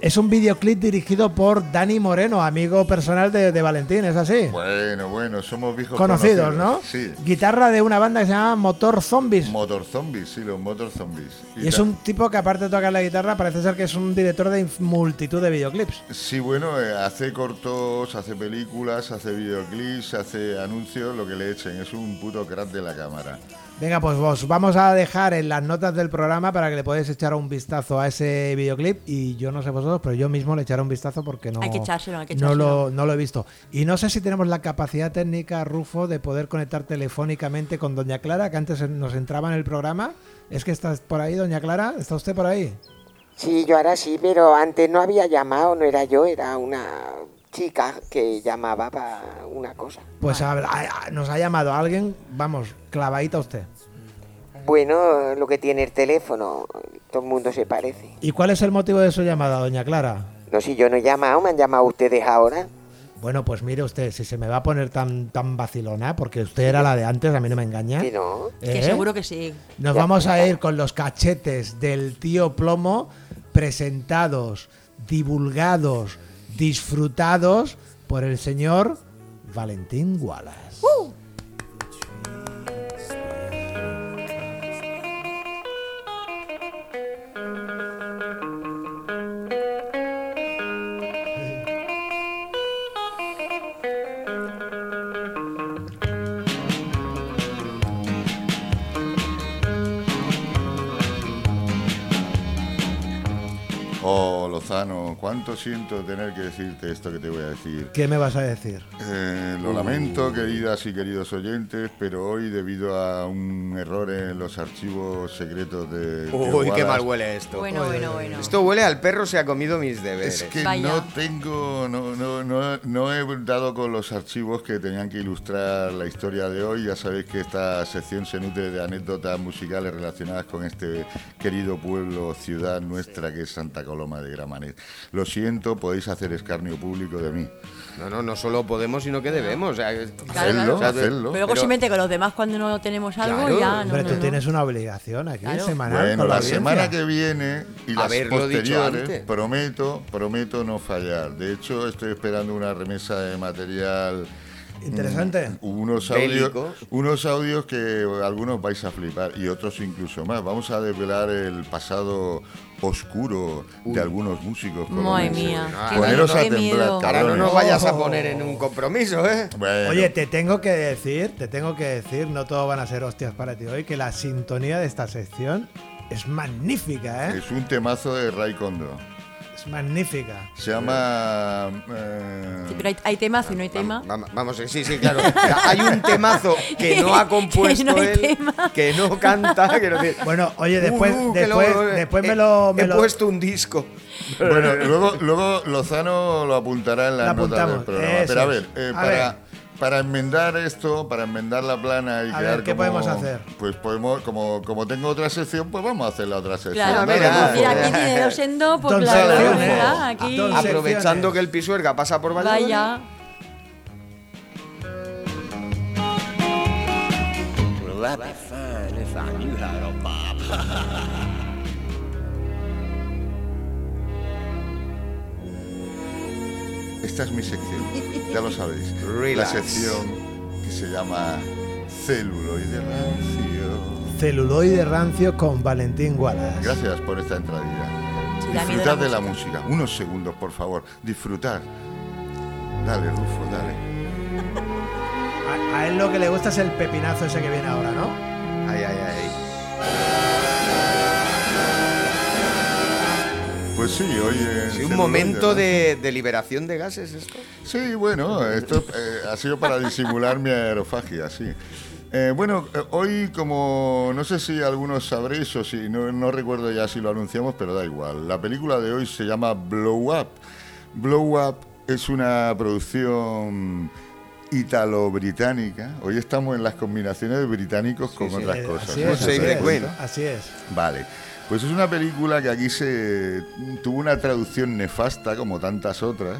es un videoclip dirigido por Dani Moreno, amigo personal de, de Valentín, ¿es así? Bueno, bueno, somos viejos Conocidos, ¿no? Sí. Guitarra de una banda que se llama Motor Zombies. Motor Zombies, sí, los Motor Zombies. Y es un tipo que aparte de tocar la guitarra parece ser que es un director de multitud de videoclips. Sí, bueno, eh, hace cortos, hace películas, hace videoclips, hace anuncios, lo que le echen. Es un puto crack de la cámara. Venga, pues vos, vamos a dejar en las notas del programa para que le podáis echar un vistazo a ese videoclip y yo no sé vosotros, pero yo mismo le echaré un vistazo porque no, Hay que echárselo, hay que no, lo, echárselo. no lo he visto. Y no sé si tenemos la capacidad técnica, Rufo, de poder conectar telefónicamente con Doña Clara, que antes nos entraba en el programa. ¿Es que estás por ahí, Doña Clara? ¿Está usted por ahí? Sí, yo ahora sí, pero antes no había llamado, no era yo, era una chica que llamaba para una cosa. Pues a a- nos ha llamado alguien, vamos, clavadita usted. Bueno, lo que tiene el teléfono, todo el mundo se parece. ¿Y cuál es el motivo de su llamada, doña Clara? No, si yo no he llamado, me han llamado ustedes ahora. Bueno, pues mire usted, si se me va a poner tan, tan vacilona, porque usted era la de antes, a mí no me engaña. Que no. Que ¿eh? seguro que sí. Nos Ya vamos a ir con los cachetes del tío Plomo presentados, divulgados, disfrutados por el señor Valentín Wallace. Oh, siento tener que decirte esto que te voy a decir. ¿Qué me vas a decir? Eh, lo lamento, queridas y queridos oyentes, pero hoy, debido a un error en los archivos secretos de. de Uy, qué Wallace, mal huele esto. Bueno, bueno, bueno. Esto huele al perro se ha comido mis deberes. Es que Vaya. no tengo, no, no, no, no he dado con los archivos que tenían que ilustrar la historia de hoy. Ya sabéis que esta sección se nutre de anécdotas musicales relacionadas con este querido pueblo, ciudad nuestra que es Santa Coloma de Gramanet. Lo siento, podéis hacer escarnio público de mí. No, no, no solo podemos, sino que debemos. o sea, Claro, Hacedlo, claro. hacedlo. Pero luego se mete con los demás cuando no tenemos algo Claro, ya no. Hombre, no, tú no. tienes una obligación aquí Claro. semanal Bueno, con la, la semana que viene y las Haberlo posteriores, prometo, prometo no fallar. De hecho, estoy esperando una remesa de material Interesante. unos audios, unos audios que algunos vais a flipar y otros incluso más. Vamos a desvelar el pasado oscuro de algunos músicos. Madre mía, Poneros a temblar. Ahora no nos vayas a poner en un compromiso, ¿eh? Bueno, Oye, te tengo que decir, te tengo que decir, no todo van a ser hostias para ti hoy, que la sintonía de esta sección es magnífica, ¿eh? es un temazo de Ray Kondo. Magnífica. Se llama... eh, Sí, pero hay, hay temazo y no hay tema. Vamos, vamos, sí, sí, claro. Hay un temazo que no ha compuesto [laughs] Que no hay él, tema. que no canta. Que no tiene- Bueno, oye, después, Uh, uh, después, lo- después he- me lo... me he lo- puesto un disco. Bueno, luego, luego Lozano lo apuntará en Lo las notas del programa. eso Pero a ver, eh, A para, ver. Para enmendar esto, para enmendar la plana y A quedar ver, ¿qué como- podemos hacer? Pues podemos, como, como tengo otra sección, pues vamos a hacer la otra sección. Claro, mira, mira, mira. aquí tiene dos endo, pues Don claro. Aquí. Aprovechando que el pisuerga pasa por Valladolid. Vaya. Well, that'd be fine if I knew how to bob. Esta es mi sección, ya lo sabéis. [laughs] Relax. La sección que se llama Celuloide Rancio. Celuloide rancio con Valentín Wallace. Gracias por esta entradilla. Sí, Disfrutad la de la música. Unos segundos, por favor. Disfrutad. Dale, Rufo, dale. A, a él lo que le gusta es el pepinazo ese que viene ahora, ¿no? Ay, ay, ay. Pues sí, hoy en Sí, un momento de, de liberación de gases esto. Sí, bueno, esto eh, ha sido para disimular mi aerofagia, sí. Eh, bueno, eh, hoy como no sé si algunos sabréis o si no, no recuerdo ya si lo anunciamos, pero da igual. La película de hoy se llama Blow Up. Blow Up es una producción italo-británica. Hoy estamos en las combinaciones de británicos con otras Eh, cosas. Así ¿no? es, ¿Se así es, así es. Vale. Pues es una película que aquí se tuvo una traducción nefasta como tantas otras.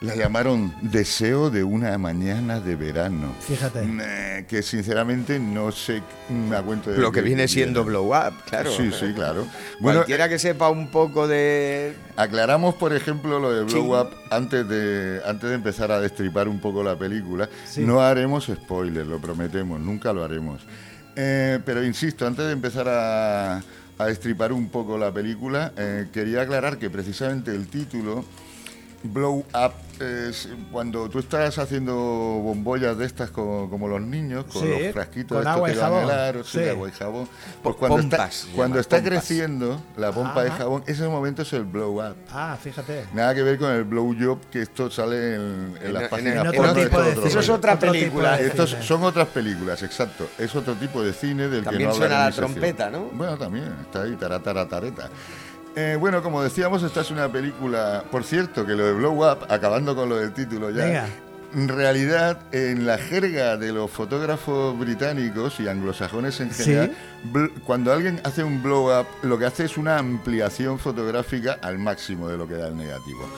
La llamaron Deseo de una mañana de verano. Fíjate. Eh, que sinceramente no sé me cuento de Lo que viene siendo viene. blow up, claro. Sí, sí, claro. Bueno, Cualquiera que sepa un poco de. Aclaramos, por ejemplo, lo de Blow Sí. Up antes de, antes de empezar a destripar un poco la película. Sí. No haremos spoilers, lo prometemos, nunca lo haremos. Eh, pero insisto, antes de empezar a, a destripar un poco la película, eh, quería aclarar que precisamente el título, Blow Up, es cuando tú estás haciendo bombollas de estas co- como, los niños, con Sí, los frasquitos con estos agua que van aro, sí, agua y jabón. Pues cuando pompas, está, cuando está pompas. creciendo la pompa de jabón, ese momento es el blow up. Ah, fíjate. Nada que ver con el blow job que esto sale en, en En- las páginas en otro tipo de. Eso es otra película. de- Estos cine. son otras películas, exacto. Es otro tipo de cine del También que no suena la trompeta, ¿no? Bueno, también, está ahí, tarataratareta. Eh, bueno, como decíamos, esta es una película. Por cierto, que lo de Blow Up, acabando con lo del título ya. Venga. En realidad, en la jerga de los fotógrafos británicos y anglosajones en general, cuando alguien hace un blow up, lo que hace es una ampliación fotográfica al máximo de lo que da el negativo.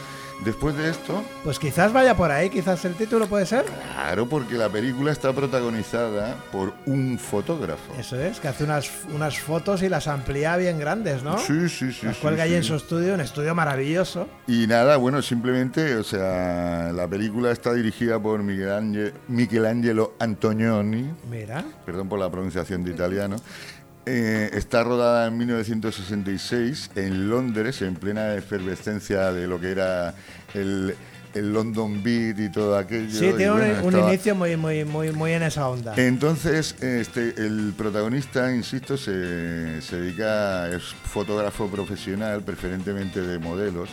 Después de esto, Pues quizás vaya por ahí, quizás el título puede ser. claro, porque la película está protagonizada por un fotógrafo. Eso es, que hace unas, unas fotos y las amplía bien grandes, ¿no? Sí, sí, sí. Las sí, cuelga ahí sí. en su estudio, un estudio maravilloso. Y nada, bueno, simplemente, o sea, la película está dirigida por Michelangelo Antonioni, Mira. perdón por la pronunciación de italiano. Eh, está rodada en 1966 en Londres, en plena efervescencia de lo que era el, el London Beat y todo aquello. Sí, tiene un, bueno, un estaba- inicio muy, muy, muy, muy en esa onda. entonces, este, el protagonista, insisto, se, se dedica, es fotógrafo profesional, preferentemente de modelos,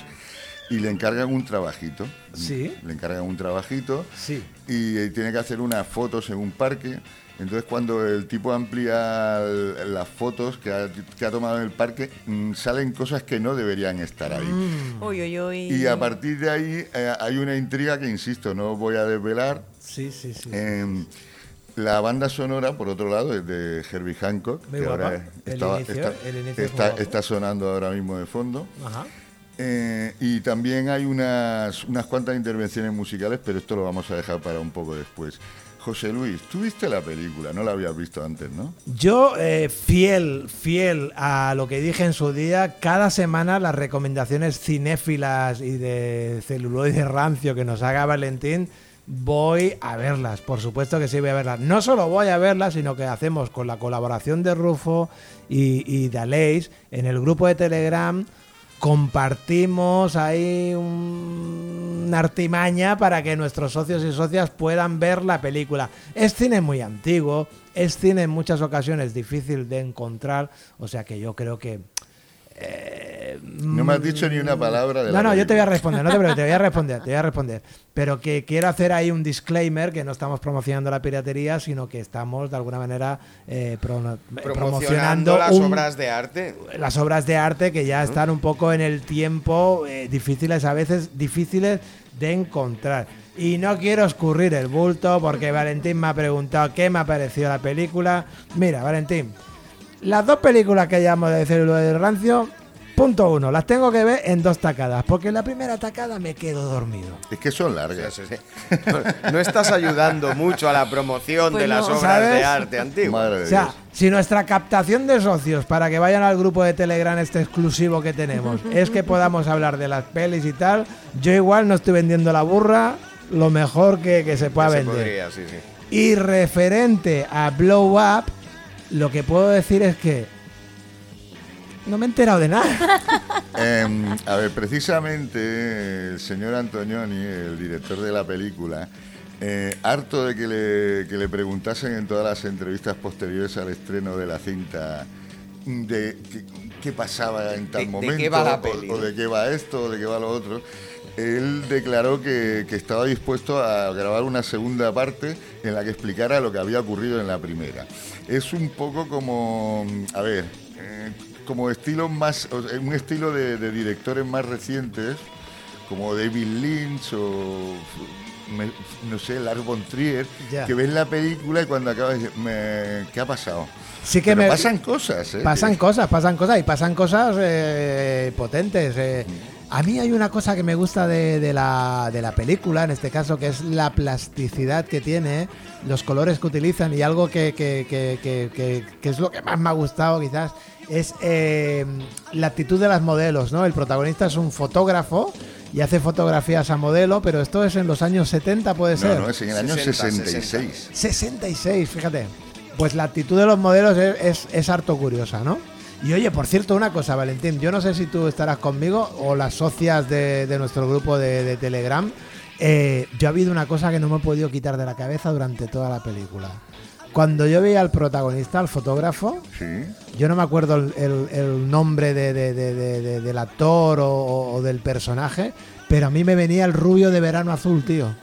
y le encargan un trabajito. Sí. Le encargan un trabajito Sí. y, eh, tiene que hacer unas fotos en un parque. Entonces, cuando el tipo amplía el- las fotos que ha, que ha tomado en el parque, mm, salen cosas que no deberían estar ahí. Uy, uy, uy. Y a partir de ahí eh, hay una intriga que, insisto, no voy a desvelar, Sí, sí, sí. eh, la banda sonora, por otro lado, es de Herbie Hancock, Muy que guapa. ahora El estaba- inicio- está, el inicio es está- muy guapo. está sonando ahora mismo de fondo. Ajá. Eh, y también hay unas, unas cuantas intervenciones musicales, pero esto lo vamos a dejar para un poco después. José Luis, tú viste la película, no la habías visto antes, ¿no? Yo, eh, fiel, fiel a lo que dije en su día, cada semana las recomendaciones cinéfilas y de celuloide rancio que nos haga Valentín, voy a verlas. Por supuesto que sí voy a verlas. No solo voy a verlas, sino que hacemos con la colaboración de Rufo y, y de Aleix en el grupo de Telegram. Compartimos ahí un- una artimaña para que nuestros socios y socias puedan ver la película. Es cine muy antiguo, es cine en muchas ocasiones difícil de encontrar, o sea que yo creo que... eh, No me has dicho ni una palabra de la no, no, yo te voy a responder, no te preocupes, te voy a [laughs] responder, te voy a responder. Pero que quiero hacer ahí un disclaimer, que no estamos promocionando la piratería, sino que estamos de alguna manera eh, prono- Promocionando promocionando las un- obras de arte. las obras de arte que ya están un poco en el tiempo, eh, difíciles a veces, difíciles de encontrar. Y no quiero escurrir el bulto porque Valentín me ha preguntado qué me ha parecido la película. Mira, Valentín, las dos películas que llamo de Célula del Rancio, punto uno, las tengo que ver en dos tacadas, porque en la primera tacada me quedo dormido. Es que son largas. Sí, sí, sí. No, no estás ayudando mucho a la promoción Pues de las no. obras ¿Sabes? de arte antiguas. O sea, Dios. si nuestra captación de socios para que vayan al grupo de Telegram este exclusivo que tenemos [laughs] es que podamos hablar de las pelis y tal, yo igual no estoy vendiendo la burra lo mejor que, que se pueda Se vender. podría, sí, sí. Y referente a Blow Up, lo que puedo decir es que no me he enterado de nada. Em, a ver, precisamente el señor Antonioni, el director de la película, eh, harto de que le, que le preguntasen en todas las entrevistas posteriores al estreno de la cinta de qué, qué pasaba en tal De- de momento, qué va la o- peli, o, ¿no? de qué va esto, o de qué va lo otro, él declaró que, que estaba dispuesto a grabar una segunda parte en la que explicara lo que había ocurrido en la primera. Es un poco como, a ver, eh, como estilo más, o sea, un estilo de, de directores más recientes, como David Lynch o me- no sé, Lars von Trier, Ya. que ven la película y cuando acabas de me, ¿qué ha pasado? Sí que me pasan cosas, ¿eh? pasan cosas, pasan cosas y pasan cosas eh, potentes. eh. A mí hay una cosa que me gusta de, de la, de la película, en este caso, que es la plasticidad que tiene, los colores que utilizan y algo que- que- que- que es lo que más me ha gustado quizás, es eh, la actitud de las modelos. ¿no? El protagonista es un fotógrafo y hace fotografías a modelo, pero esto es en los años 70, puede ser. No, no, es en el año 60, 66. 66, fíjate. Pues la actitud de los modelos es, es, es harto curiosa, ¿no? Y oye, por cierto, una cosa, Valentín, yo no sé si tú estarás conmigo o las socias de, de nuestro grupo de, de Telegram. eh, yo ha habido una cosa que no me he podido quitar de la cabeza durante toda la película. Cuando yo veía al protagonista, al fotógrafo, Sí. yo no me acuerdo el, el- el nombre de- de- de- de- de- del actor o, o del personaje, pero a mí me venía el rubio de verano azul, tío.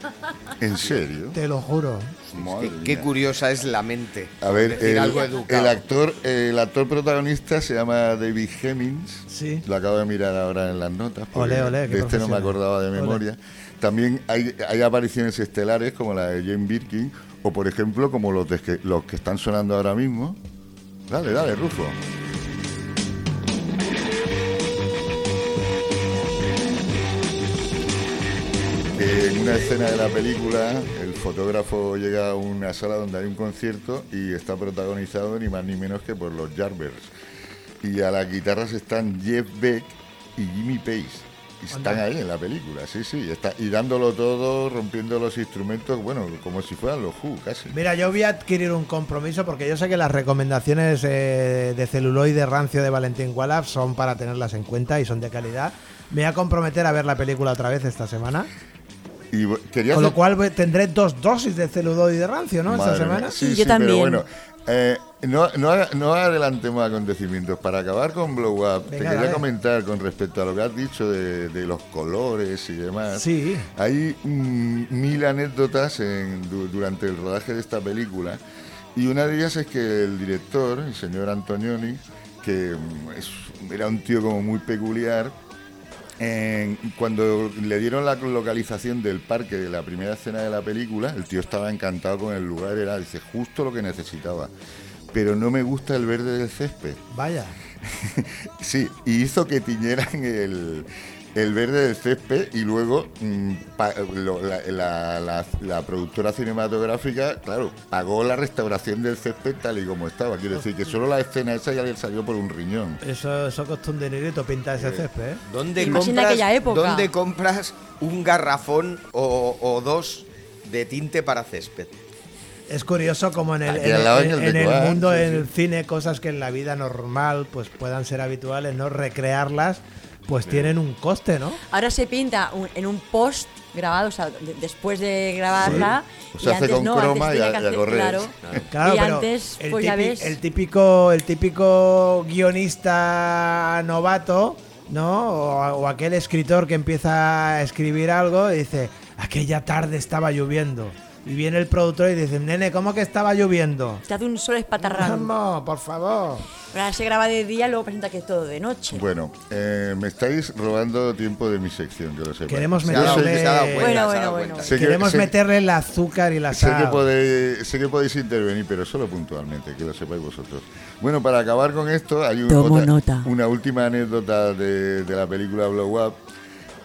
¿En serio? Te lo juro. Madre Qué, curiosa es la mente. A ver, decir el, algo el educado. actor, el actor protagonista se llama David Hemmings. Sí. Lo acabo de mirar ahora en las notas. ole, qué de este no me acordaba de memoria. También hay, hay apariciones estelares como la de Jane Birkin o, por ejemplo, como los, que, están sonando ahora mismo. Dale, dale, Rufo. en una escena de la película el fotógrafo llega a una sala donde hay un concierto y está protagonizado ni más ni menos que por los Jarvers. Y a las guitarras están Jeff Beck y Jimmy Pace. Están ahí en la película, sí, sí. Y, está, y dándolo todo, rompiendo los instrumentos, bueno, como si fueran los Who, casi. Mira, yo voy a adquirir un compromiso porque yo sé que las recomendaciones eh, de celuloide rancio de Valentín Wallaf son para tenerlas en cuenta y son de calidad. Me voy a comprometer a ver la película otra vez esta semana. Y quería Con lo cual tendré dos dosis de celuloide rancio, ¿no? Madre esta mía, semana. Sí, Sí, sí, yo pero también. bueno, eh, no, no, adelantemos acontecimientos. Para acabar con Blow Up, te quería comentar con respecto a lo que has dicho de, de los colores y demás. Sí. Hay mm, mil anécdotas en- durante el rodaje de esta película y una de ellas es que el director, el señor Antonioni, que mm, es- era un tío como muy peculiar, cuando le dieron la localización del parque de la primera escena de la película, el tío estaba encantado con el lugar, era dice, justo lo que necesitaba. Pero no me gusta el verde del césped. Vaya. [laughs] Sí, y hizo que tiñeran el, el verde del césped y luego mm, pa- lo- la, la- la- la productora cinematográfica, claro, pagó la restauración del césped tal y como estaba. Quiero decir que solo la escena esa ya le salió por un riñón. Eso, eso costó un dinerito pintar ese césped, ¿eh? ¿Dónde compras, aquella época. ¿Dónde compras un garrafón o, o dos de tinte para césped? Es curioso como en el, Aquí en al lado el- en el en el Decoar, mundo, sí, en sí. el cine, cosas que en la vida normal pues puedan ser habituales, no recrearlas, pues tienen un coste, ¿no? Ahora se pinta un- en un post grabado, o sea, de- después de grabarla. Sea, y hace antes con no, croma antes y a- tenía que y a hacer- correr. Claro. Claro, y pero antes, el, pues ya típi- ves. el típico, el típico guionista novato, ¿no? O, o aquel escritor que empieza a escribir algo y dice, aquella tarde estaba lloviendo. Y viene el productor y dice, nene, ¿cómo que estaba lloviendo? Te hace un sol espatarrado. [laughs] Vamos, por favor. Ahora se graba de día, luego presenta que es todo de noche. Bueno, eh, me estáis robando tiempo de mi sección, que lo sepa. Queremos Se ha dado- meterle- se ha dado cuenta, Bueno, se ha bueno, dado bueno. cuenta. Sé que- Queremos sé- meterle el azúcar y la Sé que, sal. podéis, sé que podéis intervenir, pero solo puntualmente, que lo sepáis vosotros. Bueno, para acabar con esto, hay un- Tomo otra- nota. una última anécdota de, de la película Blow Up,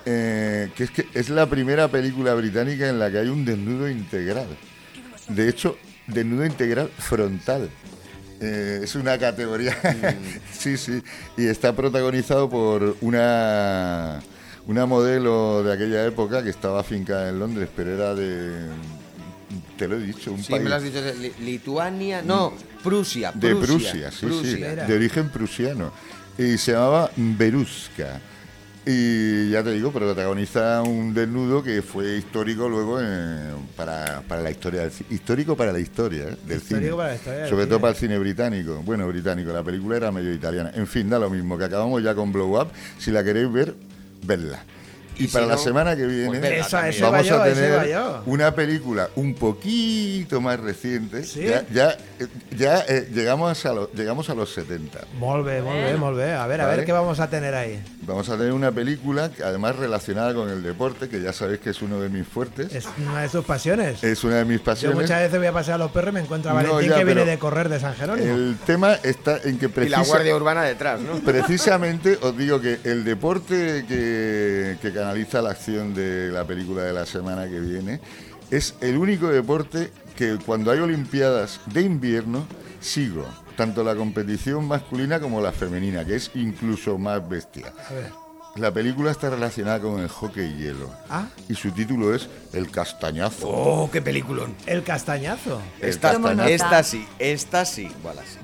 eh, que es que es la primera película británica en la que hay un desnudo integral. De hecho, desnudo integral frontal. Eh, es una categoría, [laughs] sí, sí, y está protagonizado por una, una modelo de aquella época que estaba afincada en Londres, pero era de, te lo he dicho, un Sí, país me lo has dicho. Li- Lituania, no, Prusia. de Prusia, sí, sí, Prusia. de origen prusiano, y se llamaba Beruska. Y ya te digo, protagoniza un desnudo que fue histórico luego eh, para, para la historia del ci- histórico para la historia eh, del Histórico cine. para la historia del Sobre todo cine. para el cine británico. Bueno, británico, la película era medio italiana. En fin, da lo mismo, que acabamos ya con Blow Up. Si la queréis ver, vedla. Y, Y para si la no, semana que viene pues vamos yo, a tener yo. una película un poquito más reciente. Sí. Ya, ya, eh, ya, eh, llegamos, a los, llegamos a los 70. Molt bé, molt bé, molt bé. A ver, a ver qué vamos a tener ahí. Vamos a tener una película que además relacionada con el deporte, que ya sabéis que es uno de mis fuertes. Es una de sus pasiones. Es una de mis Yo pasiones. muchas veces voy a pasear a los perros y me encuentro a No, Valentín ya, que viene de correr de San Jerónimo. El tema está en que Y la precisa- Guardia Urbana detrás, ¿no? [laughs] Precisamente os digo que el deporte que, que canaliza la acción de la película de la semana que viene es el único deporte que cuando hay Olimpiadas de invierno sigo, tanto la competición masculina como la femenina, que es incluso más bestia. La película está relacionada con el hockey hielo Ah, y su título es El Castañazo. ¡Oh, qué peliculón! el castañazo. Esta, nota. esta sí, esta sí.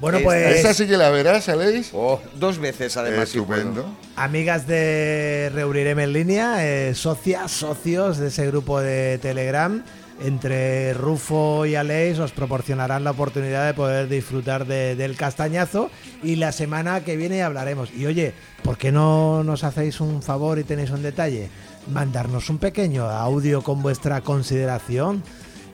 Bueno, Esta pues- Esa sí que la verás, ¿sabéis? Oh, dos veces además. Estupendo. Amigas de Reunirem en línea, eh, socias, socios de ese grupo de Telegram, entre Rufo y Aleix os proporcionarán la oportunidad de poder disfrutar de- del castañazo y la semana que viene hablaremos. Y oye, ¿por qué no nos hacéis un favor y tenéis un detalle? mandarnos un pequeño audio con vuestra consideración.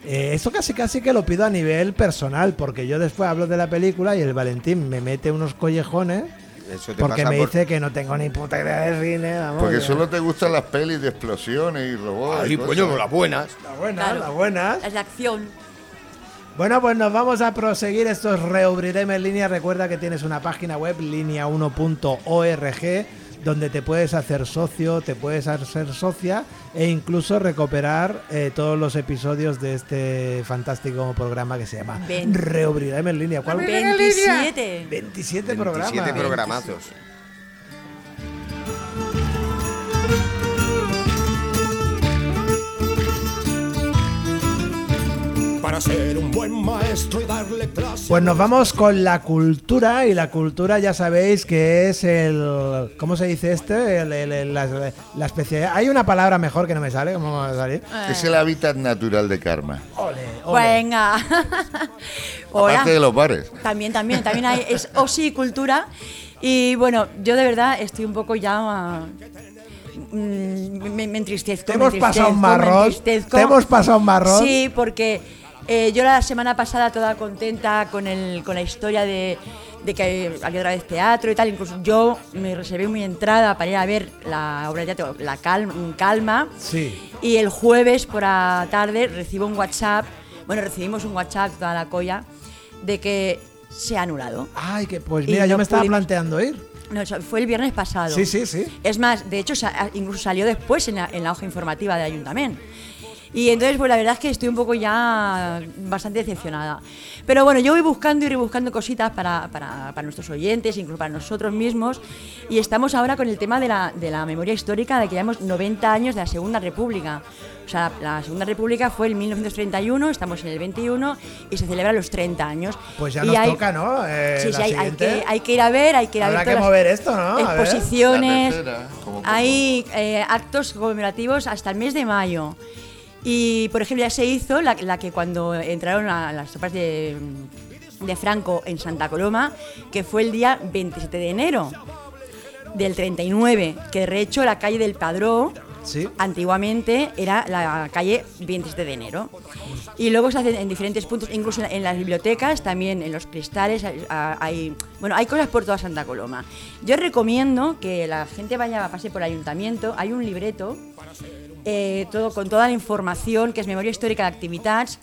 Eh, eso casi casi que lo pido a nivel personal, porque yo después hablo de la película y el Valentín me mete unos collejones Eso te porque pasa me por- dice que no tengo ni puta idea de cine. vamos, Porque que- solo te gustan las pelis de explosiones y robots. y Ay, cosas. coño, las buenas. Las buenas, Claro. las buenas. Es de acción. Bueno, pues nos vamos a proseguir. Esto es en línea. Recuerda que tienes una página web, línea1.org, donde te puedes hacer socio, te puedes hacer socia e incluso recuperar eh, todos los episodios de este fantástico programa que se llama Ven. Reubrirem en línea. ¿Cuál? 27. 27 programas. 27 programazos. Para ser un buen maestro y darle clase. Pues nos vamos con la cultura y la cultura ya sabéis que es el ¿cómo se dice este? El- el- el- la, la especialidad. Hay una palabra mejor que no me sale, ¿cómo va a salir? Es el hábitat natural de Karma. Ole, ole. Venga. [laughs] Hola. Aparte de los bares. También, también, también hay, es osicultura. Y bueno, yo de verdad estoy un poco ya. mm, me, me entristezco. Te me hemos pasado un me marrón. Te hemos pasado un marrón. Sí, porque eh, yo la semana pasada toda contenta con, el, con la historia de, de que había otra vez teatro y tal. Incluso yo me reservé mi entrada para ir a ver la obra de teatro La Calma. Calma Sí. y el jueves por la tarde recibo un WhatsApp, bueno, recibimos un WhatsApp toda la colla, de que se ha anulado. Ay, que pues Y mira, yo no me estaba pudimos- planteando ir. No, fue el viernes pasado. Sí, sí, sí. Es más, de hecho, incluso salió después en la, en la hoja informativa del ayuntamiento. Y entonces, pues la verdad es que estoy un poco ya bastante decepcionada. Pero bueno, yo voy buscando y rebuscando cositas para, para, para nuestros oyentes, incluso para nosotros mismos. Y estamos ahora con el tema de la, de la memoria histórica de que llevamos 90 años de la Segunda República. O sea, la Segunda República fue en 1931, estamos en el 21 y se celebra los 30 años. Pues ya Y nos hay- toca, ¿no? Eh, Sí, sí, hay, hay que, hay que ir a ver, hay que ir a Habrá ver que todas las mover esto, ¿no? A ver. Exposiciones, La tercera, hay eh, actos conmemorativos hasta el mes de mayo. Y, por ejemplo, ya se hizo la, que cuando entraron las tropas de, Franco en Santa Coloma, que fue el día 27 de enero del 39, que de hecho la calle del Padró Antiguamente era la calle 27 de enero. Y luego se hacen en diferentes puntos, incluso en, la- en las bibliotecas, también en los cristales, hay, bueno, hay cosas por toda Santa Coloma. Yo recomiendo que la gente vaya pase por el ayuntamiento, hay un libreto eh, todo, con toda la información, que es Memoria Histórica de Activitats,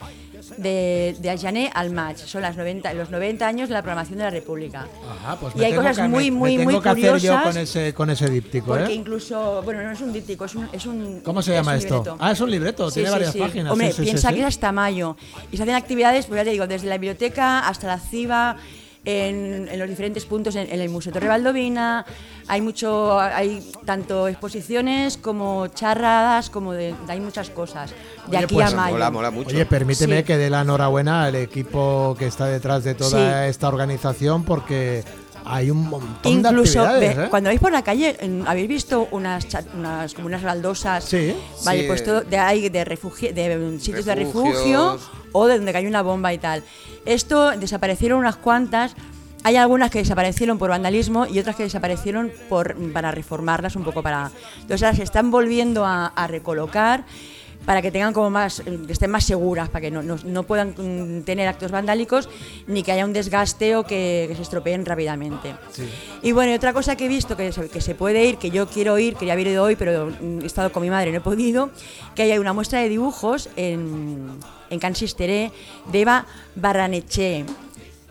de, de al Match. Son las 90, los 90 años de la programación de la República. Ajá, pues Y hay tengo cosas que- muy, me- me muy, muy que hacer yo curiosas. con ese, con ese díptico, Porque ¿eh? incluso, bueno, no es un díptico, es un... Es un ¿Cómo se es llama un esto? libreto. Ah, es un libreto, Sí, tiene sí, varias sí. páginas. Hombre, piensa que es hasta mayo. Y se hacen actividades, pues ya te digo, desde la biblioteca hasta la CIVA, en, en los diferentes puntos, en, en el Museo Torre Valdovina. Hay mucho, hay tanto exposiciones como charradas, como de, hay muchas cosas. De Oye, aquí pues, a mayo. Mola, mola mucho. Oye, permíteme Sí. que dé la enhorabuena al equipo que está detrás de toda Sí. esta organización porque hay un montón Incluso de actividades, ve- ¿eh? cuando vais por la calle, habéis visto unas, unas como unas baldosas, Sí. vale, Sí. pues todo de ahí de refugio, de sitios de refugio o de donde cayó una bomba y tal. Esto desaparecieron unas cuantas. Hay algunas que desaparecieron por vandalismo y otras que desaparecieron por, para reformarlas un poco para. Entonces ahora se están volviendo a, a recolocar para que tengan como más, que estén más seguras, para que no, no- no puedan mm, tener actos vandálicos ni que haya un desgaste o que, que se estropeen rápidamente. Y bueno, y otra cosa que he visto que se, que se puede ir, que yo quiero ir, quería haber ido hoy, pero mm, he estado con mi madre y no he podido, que hay una muestra de dibujos en, en Can Sisteré de Eva Barraneche,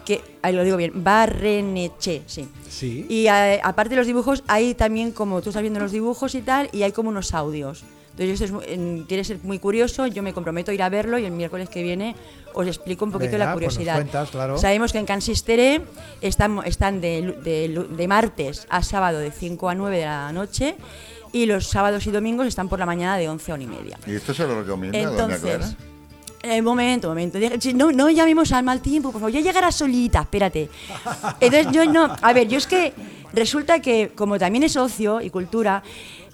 que, ahí lo digo bien, Barreneche, sí. Sí. Y eh, aparte de los dibujos, hay también como tú estás viendo los dibujos y tal, y hay como unos audios. Entonces, esto es, en- que ser muy curioso. Yo me comprometo a ir a verlo y el miércoles que viene os explico un poquito Venga, la pues curiosidad. cuentas, claro. Sabemos que en Cansistere están, están de, martes a sábado de 5 a 9 de la noche y los sábados y domingos están por la mañana de 11 a 1 y media. ¿Y esto se lo recomienda, doña Clara? Entonces, eh, momento, momento. No llamemos al mal tiempo, por favor. Ya llegará solita, espérate. Entonces, yo no. A ver, yo es que resulta que, como también es ocio y cultura,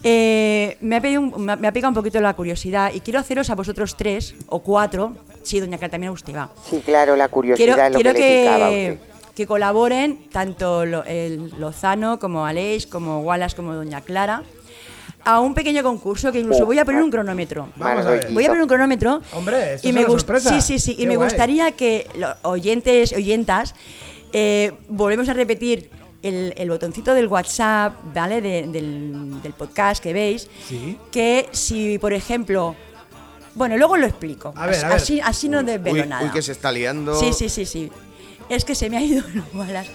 eh, me, ha pedido un- me ha- pegado un poquito la curiosidad y quiero haceros a vosotros tres o cuatro. Sí, doña Clara, también a usted va. Sí, claro, la curiosidad Quiero, es lo quiero que, le picaba a que, usted. que colaboren tanto lo- el Lozano como Aleix, como Wallace, como Doña Clara, a un pequeño concurso que incluso voy a poner un cronómetro. Vamos a ver. Voy a poner un cronómetro. Hombre, esto y es me una sorpresa. Sí, sí, sí. Qué Y me guay. gustaría que los oyentes, oyentas, eh, volvemos a repetir el, el botoncito del WhatsApp, ¿vale? De- del, del podcast que veis. Sí. Que si, por ejemplo. Bueno, luego lo explico. A ver, a ver. Así, así no desvelo nada. uy, que se está liando. Sí, sí, sí, sí. Es que se me ha ido [laughs] el balas.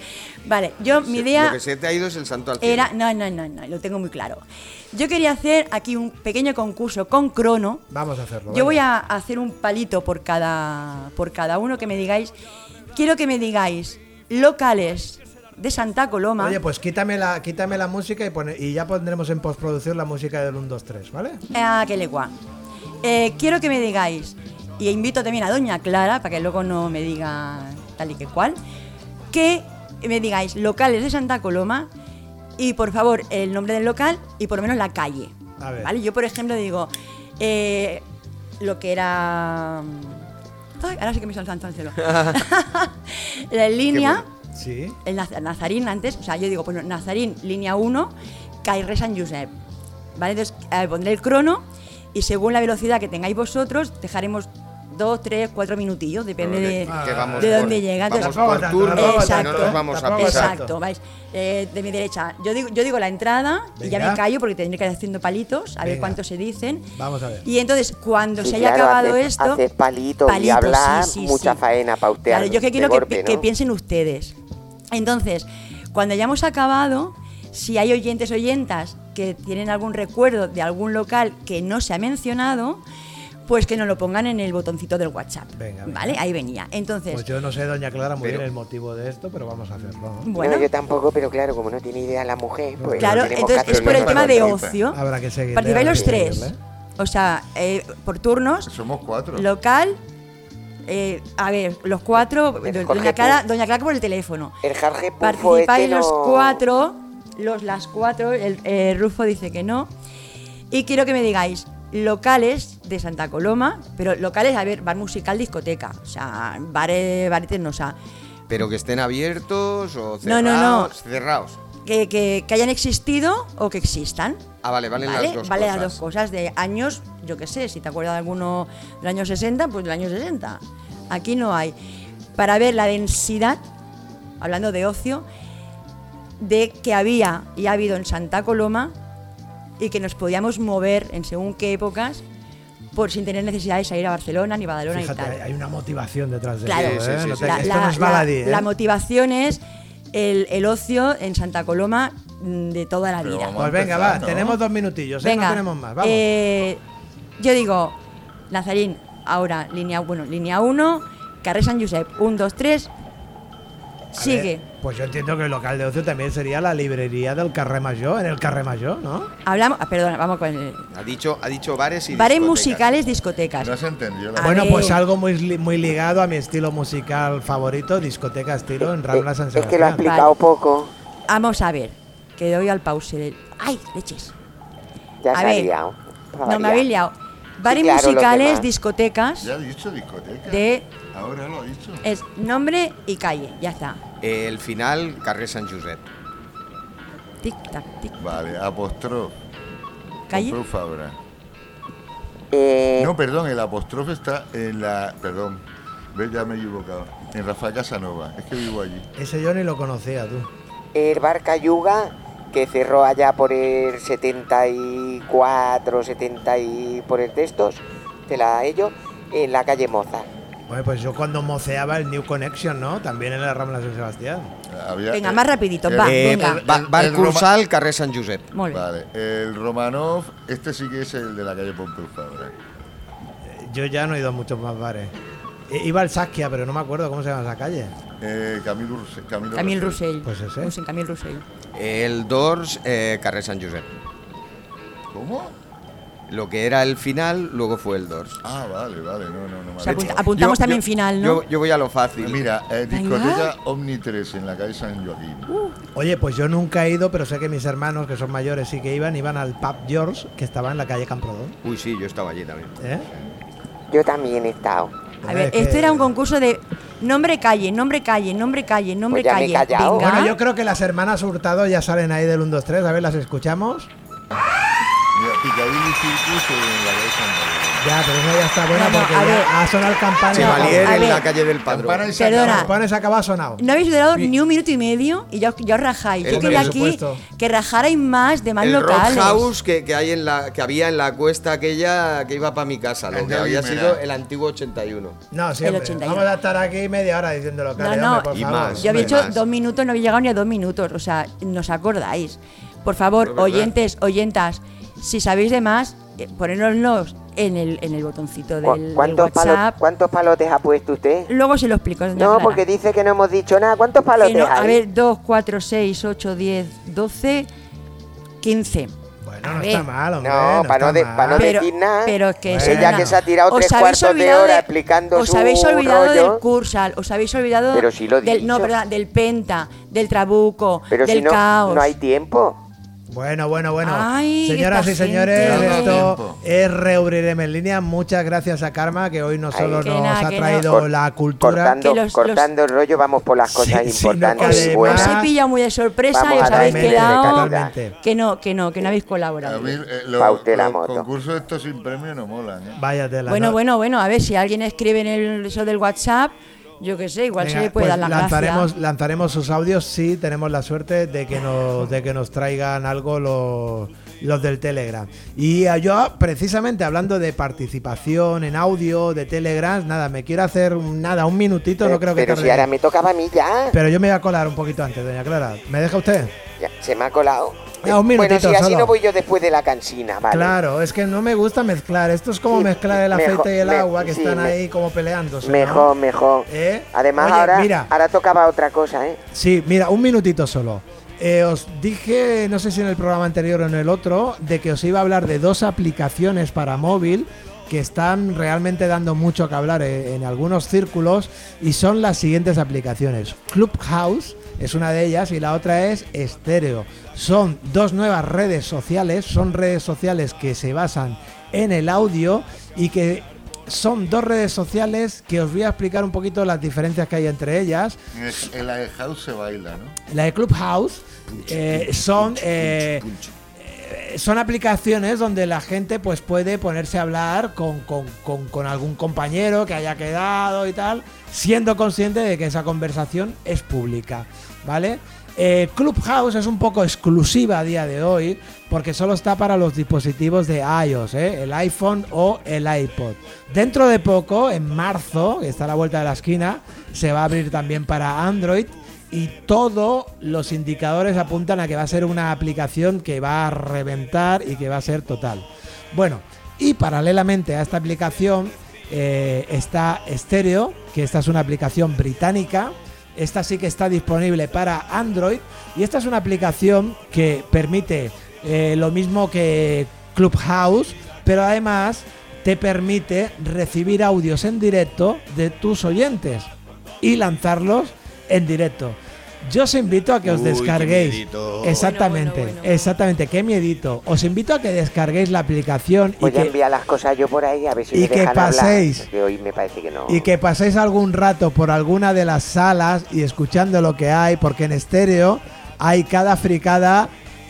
Vale, yo mi idea Lo que se te ha ido es el santo al cielo. era. No, no, no, no, lo tengo muy claro. Yo quería hacer aquí un pequeño concurso con crono. Vamos a hacerlo. Yo voy a hacer un palito por cada, por cada uno que me digáis. Quiero que me digáis locales de Santa Coloma. Oye, pues quítame la, quítame la música y, pone- y ya pondremos en postproducción la música del 1, 2, 3, ¿vale? Ah, que legua. Eh, quiero que me digáis, y invito también a Doña Clara, para que luego no me diga tal y que cual, que me digáis locales de Santa Coloma y por favor el nombre del local y por lo menos la calle. A ver. ¿Vale? Yo, por ejemplo, digo eh, lo que era. Ay, ahora sí que me al cielo. [laughs] [laughs] la línea, Sí. el Naz- Nazarín antes, o sea, yo digo, pues Nazarín, línea 1, Cairre San Josep. ¿Vale? Entonces eh, pondré el crono y según la velocidad que tengáis vosotros, dejaremos dos, tres, cuatro minutillos, depende de, que- vamos de por- dónde llega. Vamos Entonces, Tampoco por turnos, tampoco no nos vamos a pisar. Exacto, vais. Eh, de mi derecha, yo digo, yo digo la entrada y ya me callo porque tendré que ir haciendo palitos, a ver cuántos se dicen. Vamos a ver. Y entonces, cuando Sí, se haya claro, acabado esto. hacer palitos y hablar, mucha faena pa' usted Claro, al- yo que quiero que, golpe, que ¿no? piensen ustedes. Entonces, cuando hayamos acabado, si hay oyentes oyentas que tienen algún recuerdo de algún local que no se ha mencionado, pues que nos lo pongan en el botoncito del WhatsApp. Venga, venga. ¿Vale? Ahí venía. Entonces, Pues yo no sé, doña Clara, muy Pero- bien el motivo de esto, pero vamos a hacerlo. ¿no? bueno. No, yo tampoco, pero claro, como no tiene idea la mujer, pues Claro, entonces es por el tema de ocio. Habrá que seguirle, Participáis los tres. seguirle. O sea, eh, por turnos, Somos cuatro. local. Eh, a ver, los cuatro. El Doña Jorge Clara. Doña Clara por el teléfono. El Pufo Participáis este los no- cuatro, los las cuatro, el eh, Rufo dice que no. Y quiero que me digáis locales de Santa Coloma, pero locales, a ver, bar musical, discoteca, o sea, bares, baretes no, o sea, Pero que estén abiertos o No, cerrados. no, no. Cerrados. Que, que- que hayan existido o que existan. Ah, vale, valen ¿Vale? las dos Vale cosas. las dos cosas de años, yo qué sé, si te acuerdas de alguno del año 60, pues del año 60. Aquí no hay. Para ver la densidad, hablando de ocio, de que había y ha habido en Santa Coloma y que nos podíamos mover en según qué épocas por sin tener necesidad de salir a Barcelona ni Badalona Fíjate, y hay, tal. hay una motivación detrás de Claro. esto, Sí, ¿eh? sí, No sí, te- sí. esto no es baladí, ¿eh? la motivación es el, el ocio en Santa Coloma mm, de toda la Pero vida. vamos Pues venga, va, empezar, ¿no? tenemos dos minutillos, ¿eh? Venga, no tenemos más, vamos. eh, yo digo, Nazarín, ahora, línea, bueno, línea 1, Carré San Josep, 1, 2, 3, A sigue. Pues yo entiendo que el local de ocio también sería la librería del Carré Mayor, en el Carré Mayor, ¿no? Hablamos, ah, perdona, vamos con el... Ha dicho, ha dicho bares y Bares discotecas. musicales, discotecas. No se entendió la bueno, ver. pues algo muy, muy ligado a mi estilo musical favorito, discoteca estilo en Rambla San Eh, Es que lo ha Sebastián. explicado Vale. poco. Vamos a ver, que doy al pause. ¡Ay, leches! Ya A se ha ver, liado. Pa' No me habéis liado. Bares claro, musicales, discotecas, Ya ha dicho discoteca. de... Ahora lo ha dicho. Es nombre y calle, ya está. El final, Carrer Sant Josep. Tic, tac, tic. Vale, apóstrofe. Calle. Fabra. Eh, No, perdón, el apóstrofe está en la. Perdón, ve, ya me he equivocado. En Rafael Casanova. Es que vivo allí. Ese yo ni lo conocía, tú. el bar Cayuga, que cerró allá por el 74, 70 y por el textos, de la ello, en la calle Moza. Bueno, pues yo cuando moceaba el New Connection, ¿no? También en la Rambla San Sebastián. Había- Venga, eh, más rapidito, el- va, Eh, venga. el- ba- el- bar el Cursal, Carrer Sant Josep. Vale, el Romanov, este sí que es el de la calle Pompeu Fabra. Yo ya no he ido a muchos más bares. Eh, Iba al Saskia, pero no me acuerdo cómo se llama esa calle. Eh, Camilo Russell. Camilo Camil Russell. Russell. Pues ese. Sé, Camil Russell. El Dors, eh, Carrer Sant Josep. ¿Cómo? Lo que era el final, luego fue el Dors. Ah, vale, vale, no, no, no. O sea, apuntamos Yo- también yo- final, ¿no? Yo, yo voy a lo fácil. Mira, eh, discoteca Omni 3 en la calle San Joaquín. Oye, pues yo nunca he ido, pero sé que mis hermanos, que son mayores, sí que iban. Iban al pub George, que estaba en la calle Camprodón. Uy, sí, yo estaba allí también. ¿Eh? Yo también he estado. A ver, es que- esto era un concurso de nombre calle, nombre calle, nombre calle, nombre Pues calle. Venga. Bueno, yo creo que las hermanas Hurtado ya salen ahí del 1, 2, 3. A ver, las escuchamos. Mira, Piccadilly Circus en la Ya, pero eso ya está bueno No, no, porque a ya ver. ha sonado el campana. Chevalier a en ver. la calle del Padrón. Campana se Perdona. El campana se acaba ha sonado. No habéis durado ni un minuto y medio y ya, os- ya os rajáis. Yo El- quería aquí supuesto. que rajarais más de más el locales. Rockhouse que, que hay en la que había en la cuesta aquella que iba para mi casa, lo El que había sido el antiguo 81. No, siempre. 81. Vamos a estar aquí media hora diciéndolo. No, no, por y favor. más. Yo había Hombre, hecho más. dos minutos, no había llegado ni a dos minutos. O sea, ¿nos acordáis? Por favor, oyentes, oyentas, si sabéis de más, eh, ponérnoslos en el, en el botoncito ¿Cu- del, del ¿Cuántos, palo- WhatsApp. ¿Cuántos palotes ha puesto usted? Luego se lo explico. doña No, Clara. porque dice que no hemos dicho nada. ¿Cuántos palotes no, a hay? ver, 2, 4, 6, 8, 10, 12, 15. Bueno, A no ver. está mal, hombre. No, para no, de- mal. pa' no Pero- decir nada. pero es que Bueno. Ella no. que se ha tirado tres cuartos de hora de- explicando Os su habéis olvidado rollo. del Cursal, os habéis olvidado Pero sí lo del, no, perdón, del Penta, del Trabuco, Pero del si no, Caos. no hay tiempo. Bueno, bueno, bueno. Ay, Señoras y señores, gente. Esto es Reubrireme en línea. Muchas gracias a Karma, que hoy no solo nos nada, ha traído no. La cultura. Cortando, Que los- cortando el rollo, vamos por las Sí, cosas sí, no, importantes y buenas. Os he pillado muy de sorpresa Vamos y os a habéis darle quedado que no, que no, que no habéis colaborado. A mí, eh, lo- Paute la los concursos estos sin premio no molan, ¿eh? Vaya tela. Bueno, ¿no? bueno, bueno, a ver si alguien escribe en el, eso del WhatsApp, yo qué sé, igual Venga, se le puede pues dar la lanzaremos, gracia. lanzaremos sus audios si tenemos la suerte de que nos, de que nos traigan algo los, los del Telegram. Y yo, precisamente hablando de participación en audio, de Telegram, nada, me quiero hacer un- nada, un minutito, no creo que Pero tarde. si ahora me tocaba a mí ya. Pero yo me voy a colar un poquito antes, doña Clara. ¿Me deja usted? Ya, se me ha colado. Ya, un bueno, así solo. no voy yo después de la cansina, ¿vale? Claro, es que no me gusta mezclar. Esto es como Sí, mezclar el mejor- aceite y el me- agua que sí, están me- ahí como peleándose. ¿no? Mejor, mejor. ¿Eh? Además, Oye, ahora, mira. ahora tocaba otra cosa, ¿eh? Sí, mira, un minutito solo. Eh, os dije, no sé si en el programa anterior o en el otro, de que os iba a hablar de dos aplicaciones para móvil que están realmente dando mucho que hablar eh, en, algunos círculos y son las siguientes aplicaciones. Clubhouse es una de ellas y la otra es Stereo. Son dos nuevas redes sociales, son redes sociales que se basan en el audio y que son dos redes sociales que os voy a explicar un poquito las diferencias que hay entre ellas. En- En la de House se baila, ¿no? La de Clubhouse eh, son eh, eh, son aplicaciones donde la gente pues puede ponerse a hablar con, con- con- con algún compañero que haya quedado y tal, siendo consciente de que esa conversación es pública, ¿vale? Eh, Clubhouse es un poco exclusiva a día de hoy porque solo está para los dispositivos de iOS, ¿eh? el iPhone o el iPod. Dentro de poco, en marzo, que está a la vuelta de la esquina, se va a abrir también para Android y todos los indicadores apuntan a que va a ser una aplicación que va a reventar y que va a ser total. Bueno, y paralelamente a esta aplicación eh, está Stereo, que esta es una aplicación británica. Esta sí que está disponible para Android y esta es una aplicación que permite eh, lo mismo que Clubhouse, pero además te permite recibir audios en directo de tus oyentes y lanzarlos en directo. Yo os invito a que os Uy, descarguéis. Exactamente, Bueno, bueno, bueno. exactamente, qué miedito. Os invito a que descarguéis la aplicación y Voy a que, enviar las cosas yo por ahí a ver si y me que dejan paséis. hablar. Que hoy me parece que no. y que paséis algún rato por alguna de las salas y escuchando lo que hay, porque en estéreo hay cada fricada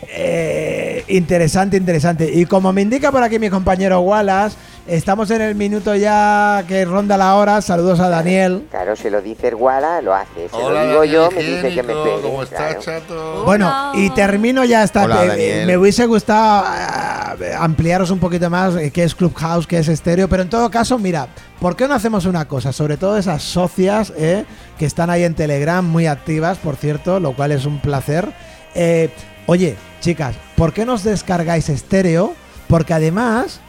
eh, interesante, interesante. Y como me indica por aquí mi compañero Wallace, estamos en el minuto ya que ronda la hora. Saludos a Daniel. Claro, se lo dice el Guala, lo hace. Se Hola, lo digo yo, me dice que me pegue. ¿Cómo estás, claro. chato? Bueno, y termino ya esta. Hola, eh, Daniel. me hubiese gustado eh, ampliaros un poquito más eh, qué es Clubhouse, qué es estéreo, pero en todo caso, mira, ¿por qué no hacemos una cosa? Sobre todo esas socias eh, que están ahí en Telegram, muy activas, por cierto, lo cual es un placer. Eh, oye, chicas, ¿por qué nos descargáis estéreo? Porque además,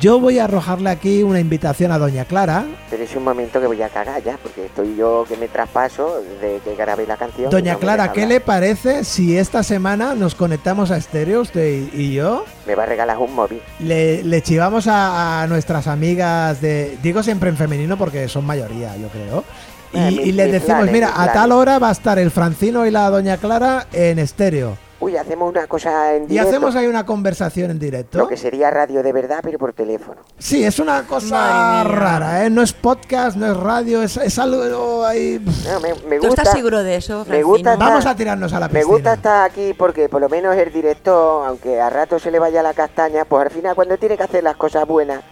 yo voy a arrojarle aquí una invitación a Doña Clara. Pero es un momento que voy a cagar ya, porque estoy yo que me traspaso de que grabé la canción. Doña no Clara, ¿qué le parece si esta semana nos conectamos a estéreo, usted y- yo? Me va a regalar un móvil. Le, le chivamos a, a nuestras amigas de. Digo siempre en femenino porque son mayoría, yo creo. Y, Eh, y les mis decimos: planes, mira, a tal hora va a estar el Francino y la Doña Clara en estéreo. Uy, hacemos una cosa en Y directo. hacemos ahí una conversación en directo. Lo que sería radio de verdad, pero por teléfono. Sí, es una cosa rara, ¿eh? No es podcast, no es radio, es, es algo ahí... No, me, me ¿Tú gusta, estás seguro de eso, me gusta estar- Vamos a tirarnos a la Me piscina. gusta estar aquí porque por lo menos el director, aunque a rato se le vaya la castaña, pues al final cuando tiene que hacer las cosas buenas,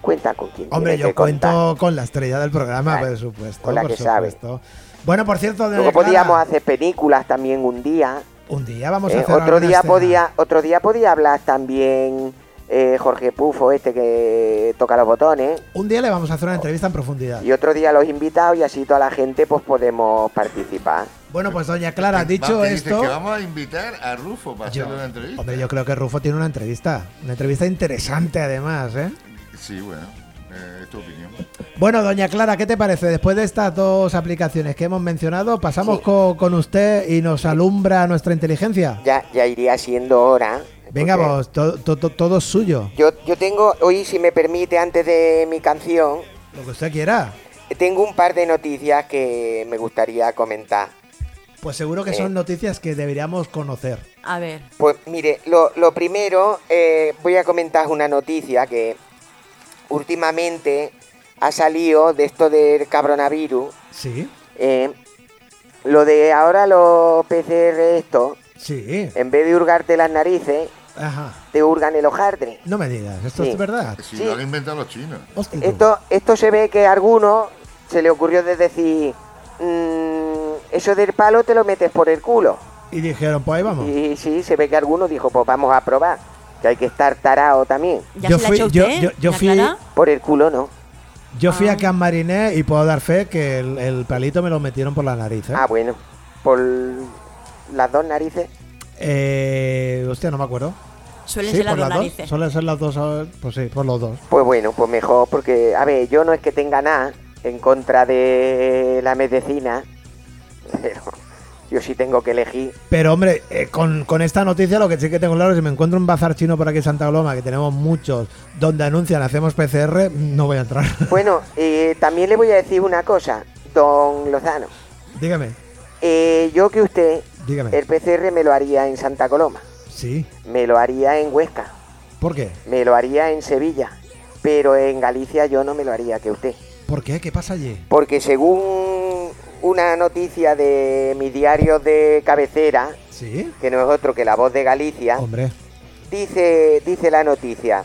cuenta con quien Hombre, yo que contar. cuento con la estrella del programa, Claro, por supuesto. con la por que sabe. Bueno, por cierto, doña Luego podíamos hacer películas también un día. Un día vamos a eh, hacer otro alguna día escena. podía, otro día podía hablar también eh, Jorge Pufo, este que toca los botones. Un día le vamos a hacer una entrevista en profundidad. Y otro día los invitados y así toda la gente pues podemos participar. Bueno, pues doña Clara, dicho esto... que vamos a invitar a Rufo para yo- hacerle una entrevista. hombre, yo creo que Rufo tiene una entrevista. Una entrevista interesante, además, ¿eh? Sí, bueno, eh, es tu opinión. Bueno, doña Clara, ¿qué te parece? Después de estas dos aplicaciones que hemos mencionado, pasamos Sí. co- con usted y nos alumbra nuestra inteligencia. Ya, ya iría siendo hora. Venga, vos, to- to- to- todo es suyo. Yo, yo tengo, hoy si me permite, antes de mi canción, Lo que usted quiera. tengo un par de noticias que me gustaría comentar. Pues seguro que Eh. son noticias que deberíamos conocer. A ver, Pues mire, lo, lo primero, eh, voy a comentar una noticia que últimamente ha salido de esto del cabronavirus. Sí, eh, lo de ahora los PCR estos, sí. en vez de hurgarte las narices, Ajá. te hurgan el ojardre. No me digas, esto Sí. es verdad. Si Sí. lo han inventado los chinos. Hostia. Esto, esto se ve que a alguno se le ocurrió de decir, "Mm, eso del palo te lo metes por el culo. Y dijeron, pues ahí vamos. Y sí, se ve que alguno dijo, pues vamos a probar, que hay que estar tarao también. ¿ya Yo se la fui- yo- usted? yo- yo ¿La fui-? Por el culo no. Yo fui Ah. a Can Mariné y puedo dar fe que el, el palito me lo metieron por la nariz. ¿eh? Ah, bueno, por las dos narices. Eh, hostia, no me acuerdo. Suelen Sí, ser las por dos las dos. narices. Suelen ser las dos. ah, Pues sí, por los dos. Pues bueno, pues mejor, porque, a ver, yo no es que tenga nada en contra de la medicina, [laughs] pero yo sí tengo que elegir. Pero hombre, eh, con, con esta noticia lo que sí que tengo claro es que si me encuentro un bazar chino por aquí en Santa Coloma, que tenemos muchos, donde anuncian hacemos PCR, no voy a entrar. [laughs] Bueno, eh, también le voy a decir una cosa, don Lozano. dígame, Eh, yo que usted, dígame. el PCR me lo haría en Santa Coloma, Sí, me lo haría en Huesca, ¿por qué? me lo haría en Sevilla, pero en Galicia yo no me lo haría que usted. ¿Por qué? ¿Qué pasa allí? Porque según una noticia de mi diario de cabecera, Sí, que no es otro que la voz de Galicia, hombre. dice, dice la noticia,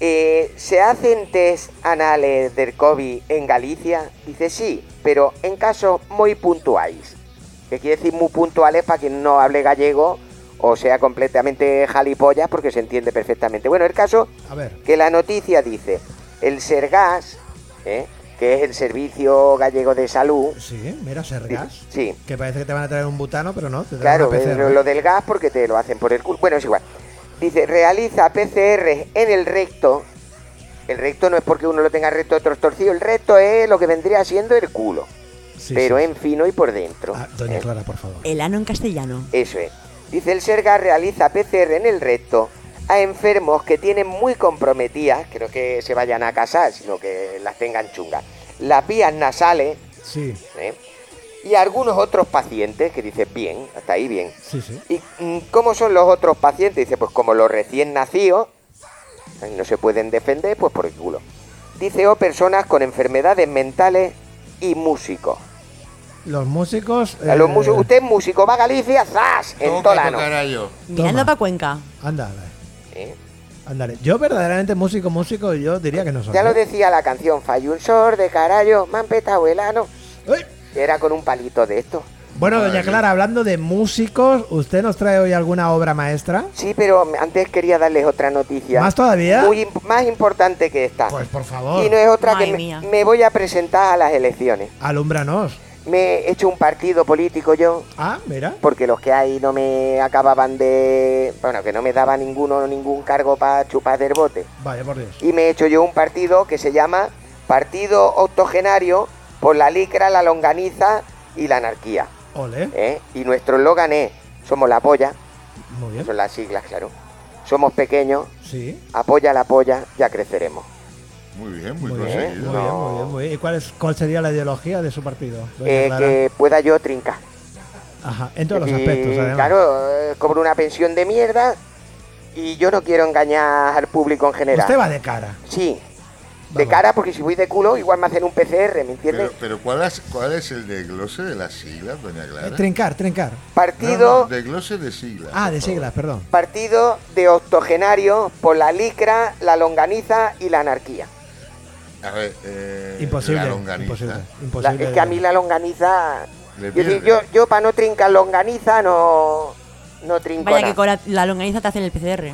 eh, ¿se hacen test anales del COVID en Galicia? Dice sí, pero en casos muy puntuales. Que quiere decir muy puntuales para quien no hable gallego o sea completamente jalipollas porque se entiende perfectamente. Bueno, el caso A ver, que la noticia dice, el Sergas, ¿eh? Que es el Servicio Gallego de Salud, sí, mira, Sergas. sí, Que parece que te van a traer un butano, pero no. te traen Claro, una PCR. lo del gas porque te lo hacen por el culo. Bueno, es igual. Dice, realiza PCR en el recto. El recto no es porque uno lo tenga recto otro torcido. El recto es lo que vendría siendo el culo. Sí, pero sí. en fino y por dentro. Ah, doña ¿eh? Clara, por favor. El ano en castellano. Eso es. Dice el Serga realiza PCR en el recto a enfermos que tienen muy comprometidas, que no es que se vayan a casar, sino que las tengan chungas, las vías nasales Sí, ¿eh? y algunos otros pacientes, que dice bien, hasta ahí bien. sí, sí. ¿Y mm, cómo son los otros pacientes? Dice, pues como los recién nacidos, no se pueden defender, pues por el culo. Dice, o personas con enfermedades mentales y músicos. Los músicos. A los eh, músicos- usted es músico, va a Galicia, ¡zas! En Tolano. Mirando para Cuenca. ¿Eh? Ándale. Yo verdaderamente músico, músico, yo diría que no soy. Ya lo ¿eh? decía la canción, falló un sor de carayo, me han petado el ano. ¡Ay! que Era con un palito de esto. Bueno, doña. Clara, hablando de músicos, ¿usted nos trae hoy alguna obra maestra? Sí, pero antes quería darles otra noticia. ¿Más todavía? Muy imp- más importante que esta. Pues por favor, y no es otra Madre que me, voy a presentar a las elecciones. alúmbranos. Me he hecho un partido político yo, Ah, mira. porque los que hay no me acababan de... Bueno, que no me daba ninguno ningún cargo para chupar del bote. Vaya por Dios. Y me he hecho yo un partido que se llama Partido Octogenario por la licra, la longaniza y la anarquía. Ole. ¿eh? Y nuestro eslogan es, somos la polla, Muy bien. son las siglas, claro. Somos pequeños, Sí. apoya la polla, ya creceremos. Muy bien, muy, Muy bien, muy bien, muy bien, muy bien. ¿Y cuál, es, cuál sería la ideología de su partido? doña Eh, que pueda yo trincar. Ajá, en todos los aspectos, además. Claro, eh, cobro una pensión de mierda y yo no quiero engañar al público en general. Usted va de cara. Sí, de Vamos. cara porque si voy de culo igual me hacen un PCR, ¿me entiendes? Pero, pero ¿cuál, es, ¿cuál es el desglose de las siglas, doña Eh, Clara? trincar, trincar. No, Partido, no, desglose de siglas. Ah, de siglas, perdón. partido de octogenario por la licra, la longaniza y la anarquía. A ver, eh, Imposible. la longaniza. Imposible. La- imposible es que a mí la longaniza... Yo, yo, yo para no trincar longaniza no, no trinco Vaya nada. que con la, la longaniza te hacen el PCR.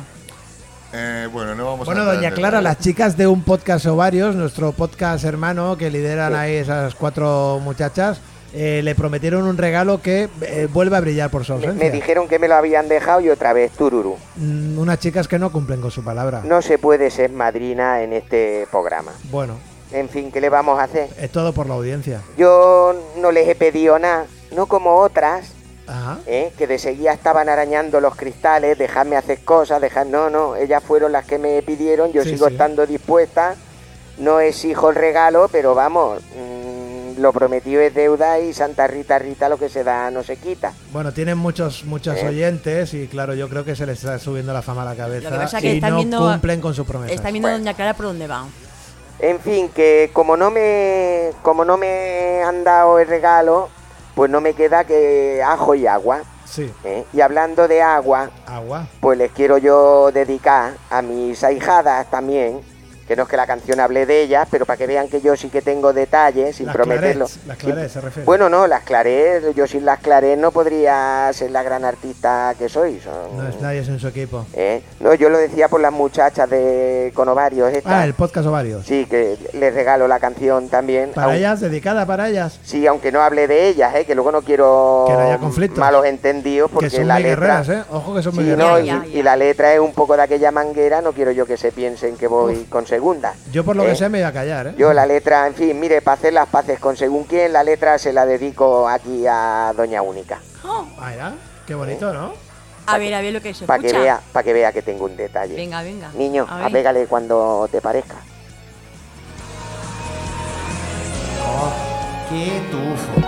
Eh, bueno, no vamos Bueno, a doña Clara, las chicas de un podcast ovarios, nuestro podcast hermano que lideran ahí esas cuatro muchachas, eh, le prometieron un regalo que eh, vuelve a brillar por su Me, ausencia. me dijeron que me lo habían dejado y otra vez tururú. Mm, unas chicas que no cumplen con su palabra. No se puede ser madrina en este programa. Bueno, En fin, ¿qué le vamos a hacer? es todo por la audiencia. Yo no les he pedido nada, no como otras, Ajá. ¿eh? que de seguida estaban arañando los cristales, dejarme hacer cosas, dejar... No, no, ellas fueron las que me pidieron, yo Sí, sigo sí. estando dispuesta, no exijo el regalo, pero vamos, mm, lo prometido es deuda y Santa Rita Rita lo que se da no se quita. Bueno, tienen muchos muchos Eh. oyentes y claro, yo creo que se les está subiendo la fama a la cabeza Lo que pasa es que y están no viendo- cumplen con su promesa. Está viendo Bueno. Doña Clara por dónde va. En fin, que como no me como no me han dado el regalo, pues no me queda que ajo y agua. Sí, ¿eh? Y hablando de agua, agua. pues les quiero yo dedicar a mis ahijadas también, que no es que la canción hable de ellas, pero para que vean que yo sí que tengo detalles, sin Las prometerlo. clarets, las clarets se refiere. Bueno, no, las Claret, yo sin las Claret no podría ser la gran artista que soy. son- No es nadie en su equipo. ¿eh? No, yo lo decía por las muchachas de con ovarios estas. Ah, el podcast ovarios. Sí, que les regalo la canción también. Para ellas, dedicada para ellas. Sí, aunque no hable de ellas, ¿eh? que luego no quiero Que no haya conflictos. malos entendidos porque que son la muy letra... ¿eh? Ojo que son muy Sí, guerreras. no, y, y la letra es un poco de aquella manguera, no quiero yo que se piensen que voy con segunda. Yo por lo ¿eh? que sé me voy a callar, ¿eh? Yo la letra, en fin, mire, para hacer las paces con según quién, la letra se la dedico aquí a Doña Única. Oh, Ah, mira, qué bonito, ¿no? a ver, a ver lo que se Para que escucha. vea, para que vea que tengo un detalle. Venga, venga. Niño, A ver. apégale cuando te parezca. Oh, qué tufo.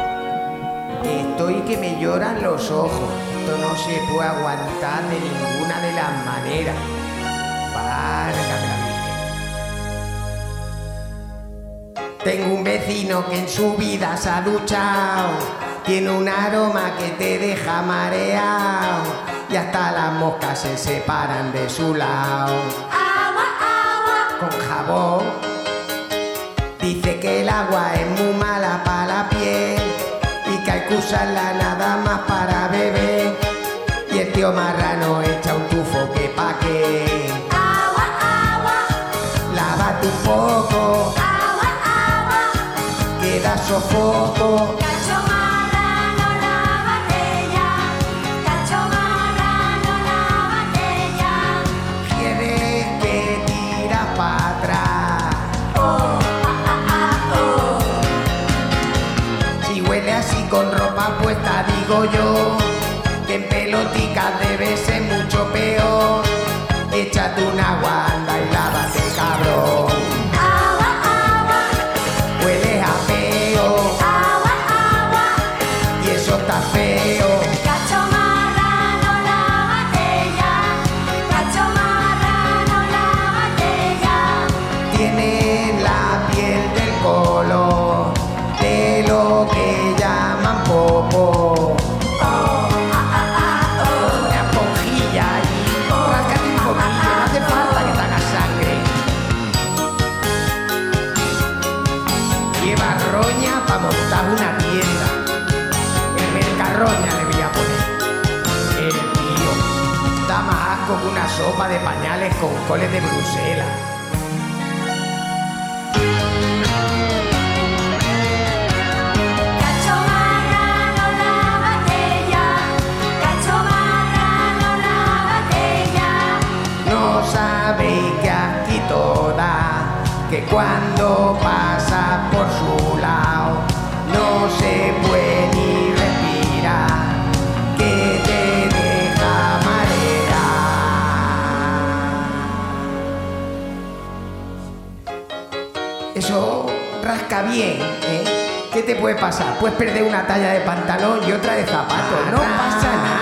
Estoy que me lloran los ojos. Esto no se puede aguantar de ninguna de las maneras. Válgame Tengo un vecino que en su vida se ha duchado. Tiene un aroma que te deja mareado. Y hasta las moscas se separan de su lado. Con jabón. Dice que el agua es muy mala para la piel. Y que hay que usarla nada más para beber. Y el tío marrano yo que en pelotica debe ser mucho peor. Échate un agua, con coles de Bruselas. No sabéis que aquí toda, que cuando pasa por su lado, no se puede Eso rasca bien, ¿eh? ¿Qué te puede pasar? Puedes perder una talla de pantalón y otra de zapatos. No pasa nada,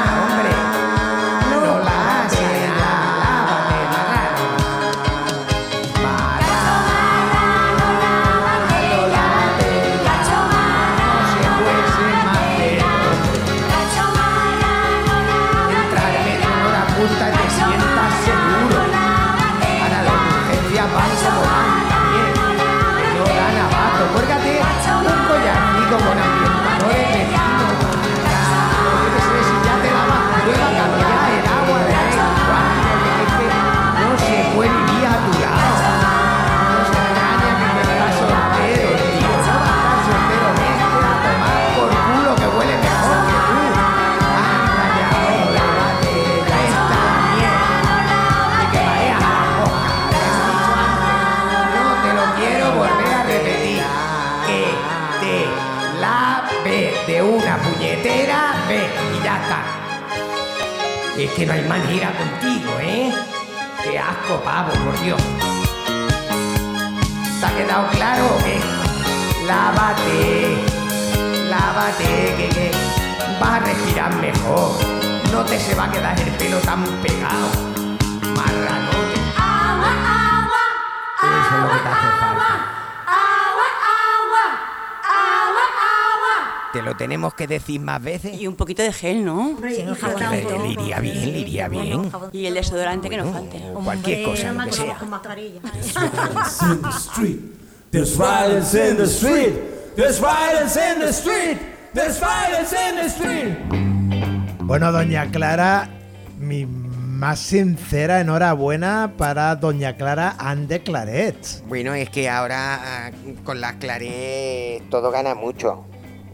que no hay manera contigo, ¿eh? Qué asco, pavo, por Dios. ¿Te ha quedado claro o qué? Lávate, lávate, que, que vas a respirar mejor. No te se va a quedar el pelo tan pegado. Te lo tenemos que decir más veces. Y un poquito de gel, ¿no? Le, le iría bien, le iría bien. Y el desodorante que no falte. O cualquier cosa, lo que sea. in the street. There's violence in the street. There's violence in the street. There's violence in the street. Bueno, doña Clara, mi más sincera enhorabuena para doña Clara Ande Claret. Bueno, es que ahora ah, con las Claret todo gana mucho.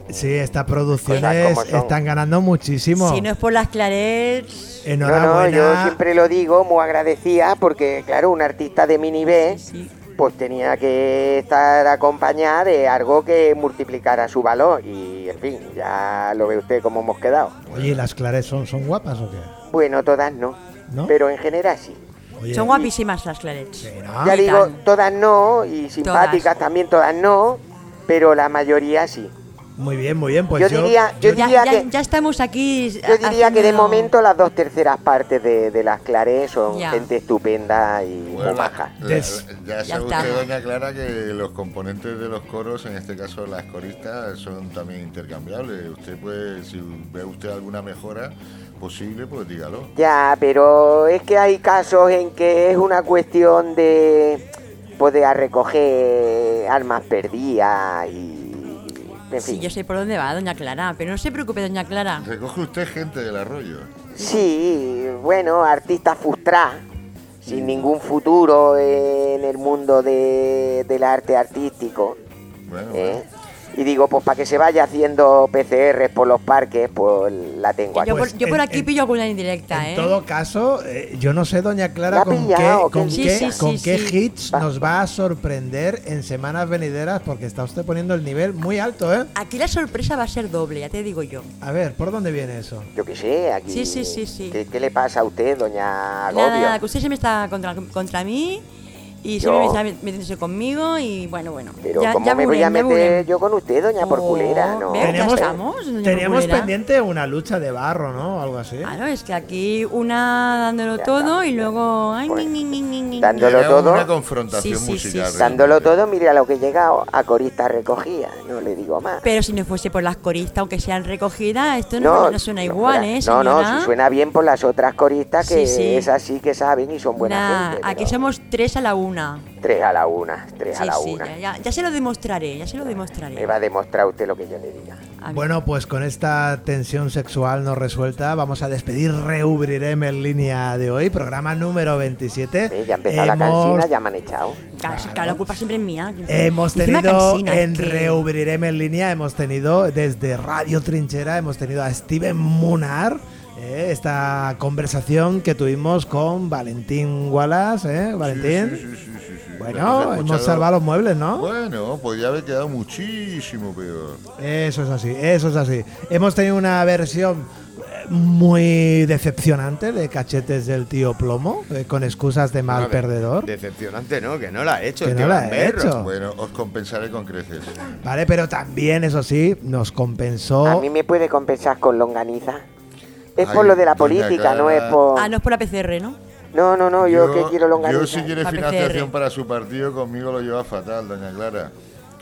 Sí, estas producciones están ganando muchísimo. Si no es por las clarets, No, no, Enhorabuena. yo siempre lo digo, muy agradecida, porque claro, un artista de mini B, sí. pues tenía que estar acompañada de algo que multiplicara su valor. Y en fin, ya lo ve usted cómo hemos quedado. Oye, ¿y ¿las Claret son, son guapas o qué? Bueno, todas no, ¿No? pero en general sí. Oye, son guapísimas las clarets. ¿no? Ya digo, todas no, y simpáticas Todas. también todas no, pero la mayoría sí. Muy bien, muy bien. Pues Yo yo, diría- yo Ya, diría ya- que- ya estamos aquí. Yo diría que de momento las dos terceras partes de, de las Claret son Ya. gente estupenda y muy Bueno, maja. la- ya Ya sabe usted, doña Clara, que los componentes de los coros, en este caso las coristas, son también intercambiables. Usted puede, si ve usted alguna mejora posible, pues dígalo. Ya, pero es que hay casos en que es una cuestión de poder recoger almas perdidas y... En Sí, fin. yo sé por dónde va, doña Clara, pero no se preocupe, doña Clara. Recoge usted gente del arroyo. Sí, bueno, artista frustrada, sin ningún futuro en el mundo de- del arte artístico. Bueno, ¿eh? Y digo, pues para que se vaya haciendo PCR por los parques, pues la tengo aquí. Yo, Pues por, yo por en- aquí en- pillo alguna indirecta, En ¿eh? todo caso, eh, yo no sé, doña ¿La Clara, con qué, pillado? con ¿Qué Sí, qué, sí, sí, con qué sí. hits nos va a sorprender en semanas venideras, porque está usted poniendo el nivel muy alto, ¿eh? Aquí la sorpresa va a ser doble, ya te digo yo. A ver, ¿por dónde viene eso? Yo qué sé, aquí... Sí, sí, sí, sí. ¿Qué, qué le pasa a usted, doña Agobio? Nada, nada, que usted siempre está contra, contra mí y Yo- siempre está metiéndose conmigo y bueno, bueno. Pero ya, ¿cómo ya me voy a ya meter yo con usted, doña Oh, Porculera? No. Teníamos- estamos, doña Teníamos Porculera. pendiente una lucha de barro, ¿no? Algo así. Claro, es que aquí una dándolo Ya todo está. y luego... Ay, Pues, ni, ni, ni, ni, ni. dándolo Era todo. una confrontación Sí, sí, sí, musical. sí. Dándolo todo, mire a lo que he llegado, a corista recogida, no le digo más. Pero si no fuese por las coristas, aunque sean recogidas, esto no, no suena igual, fuera- ¿eh, No, señora? no, si suena bien por las otras coristas que Sí, sí. esas sí que saben y son buena Nah, gente. aquí pero somos tres a la una. Tres a la una, tres a Sí, la sí, una. ya, ya, ya se lo demostraré, ya se lo demostraré. Me va a demostrar usted lo que yo le diga. A. Bueno, pues con esta tensión sexual no resuelta, vamos a despedir Reubrirem en línea de hoy, programa número 27. Eh, ya ha empezado la Hemos- cansina, ya me han echado. Claro, sí, claro, la culpa siempre es mía. Hemos tenido cansina, en que- Reubrirem en línea, hemos tenido desde Radio Trinchera, hemos tenido a Steven Munar. Eh, esta conversación que tuvimos con Valentín Wallace, ¿eh? Valentín. Sí, sí, sí, sí, sí. Bueno, Hemos salvado los muebles, ¿no? Bueno, podría haber quedado muchísimo peor. Eso es así, eso es así. Hemos tenido una versión muy decepcionante de cachetes del tío Plomo, eh, con excusas de mal perdedor. Decepcionante, ¿no? Que no la ha hecho. Que el no tío la ha Gamberro. hecho. Bueno, os compensaré con creces. Vale, pero también, eso sí, nos compensó. A mí me puede compensar con longaniza. Es Ay, por lo de la política, no es por... Ah, no es por la PCR, ¿no? No, no, no, yo, que quiero longaniza. yo si quiere La financiación PCR. para su partido, conmigo lo lleva fatal, doña Clara.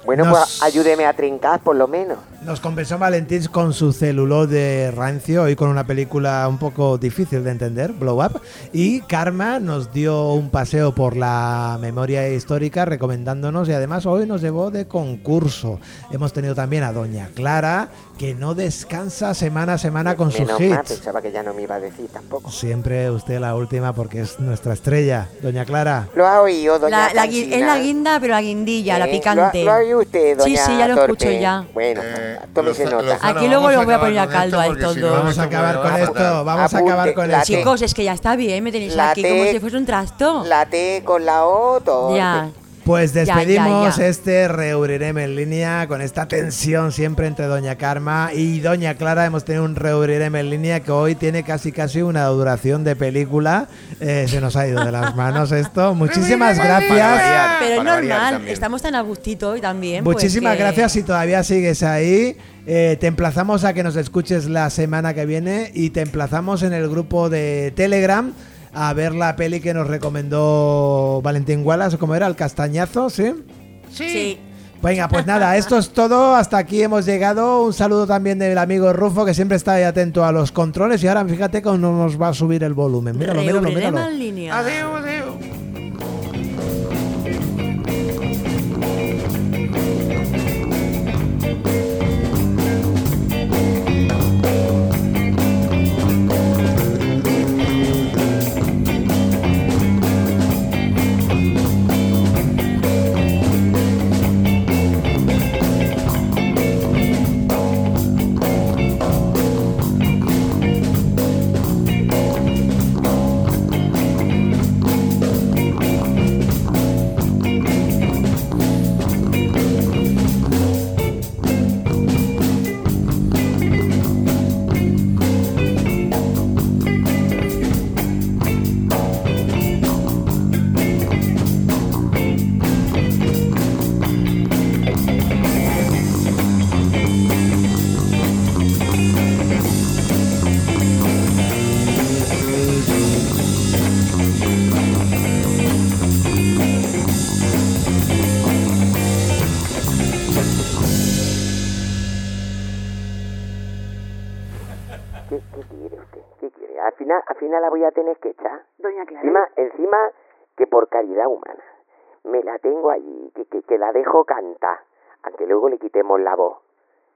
Bueno, Nos- pues ayúdeme a trincar, por lo menos. Nos compensó Valentín con su celular de rancio y con una película un poco difícil de entender, Blow Up. Y Karma nos dio un paseo por la memoria histórica recomendándonos y además hoy nos llevó de concurso. Hemos tenido también a Doña Clara, que no descansa semana a semana con sus Menos mal, hits. pensaba que ya no me iba a decir tampoco. Siempre usted la última porque es nuestra estrella. Doña Clara. ¿Lo ha oído, doña La, la es la guinda, pero la guindilla, la ¿Eh? picante. ¿Lo, ha- lo ha oído usted, doña Sí, sí, ya lo Torpe? escucho ya. Bueno, Eh, tómese Lozano- nota. Lozano, Aquí luego los voy a poner a caldo a estos dos. Vamos a acabar con esto, vamos a acabar con esto. Chicos, es que ya está bien, me tenéis La aquí como T- si fuese un trasto. La T con la O, todo. Ya. Pues Ya, ya, despedimos ya. este Reubrirem en línea con esta tensión siempre entre Doña Karma y Doña Clara. Hemos tenido un Reubrirem en línea que hoy tiene casi casi una duración de película. Eh, se nos ha ido de las manos esto. [laughs] Muchísimas Para gracias. variar, Pero es normal, estamos tan a gustito hoy también. pues Muchísimas que- gracias si todavía sigues ahí. Eh, te emplazamos a que nos escuches la semana que viene y te emplazamos en el grupo de Telegram a ver la peli que nos recomendó Valentín Wallace, o como era, el castañazo, ¿sí? Sí. Venga, pues nada, [laughs] esto es todo. Hasta aquí hemos llegado. Un saludo también del amigo Rufo, que siempre está ahí atento a los controles. Y ahora fíjate cómo nos va a subir el volumen. Míralo, míralo, Reubrirem míralo. en línea. Final, la voy a tener que echar. Doña Clara. Encima, encima que por caridad humana. Me la tengo allí, que, que, que la dejo cantar, aunque luego le quitemos la voz.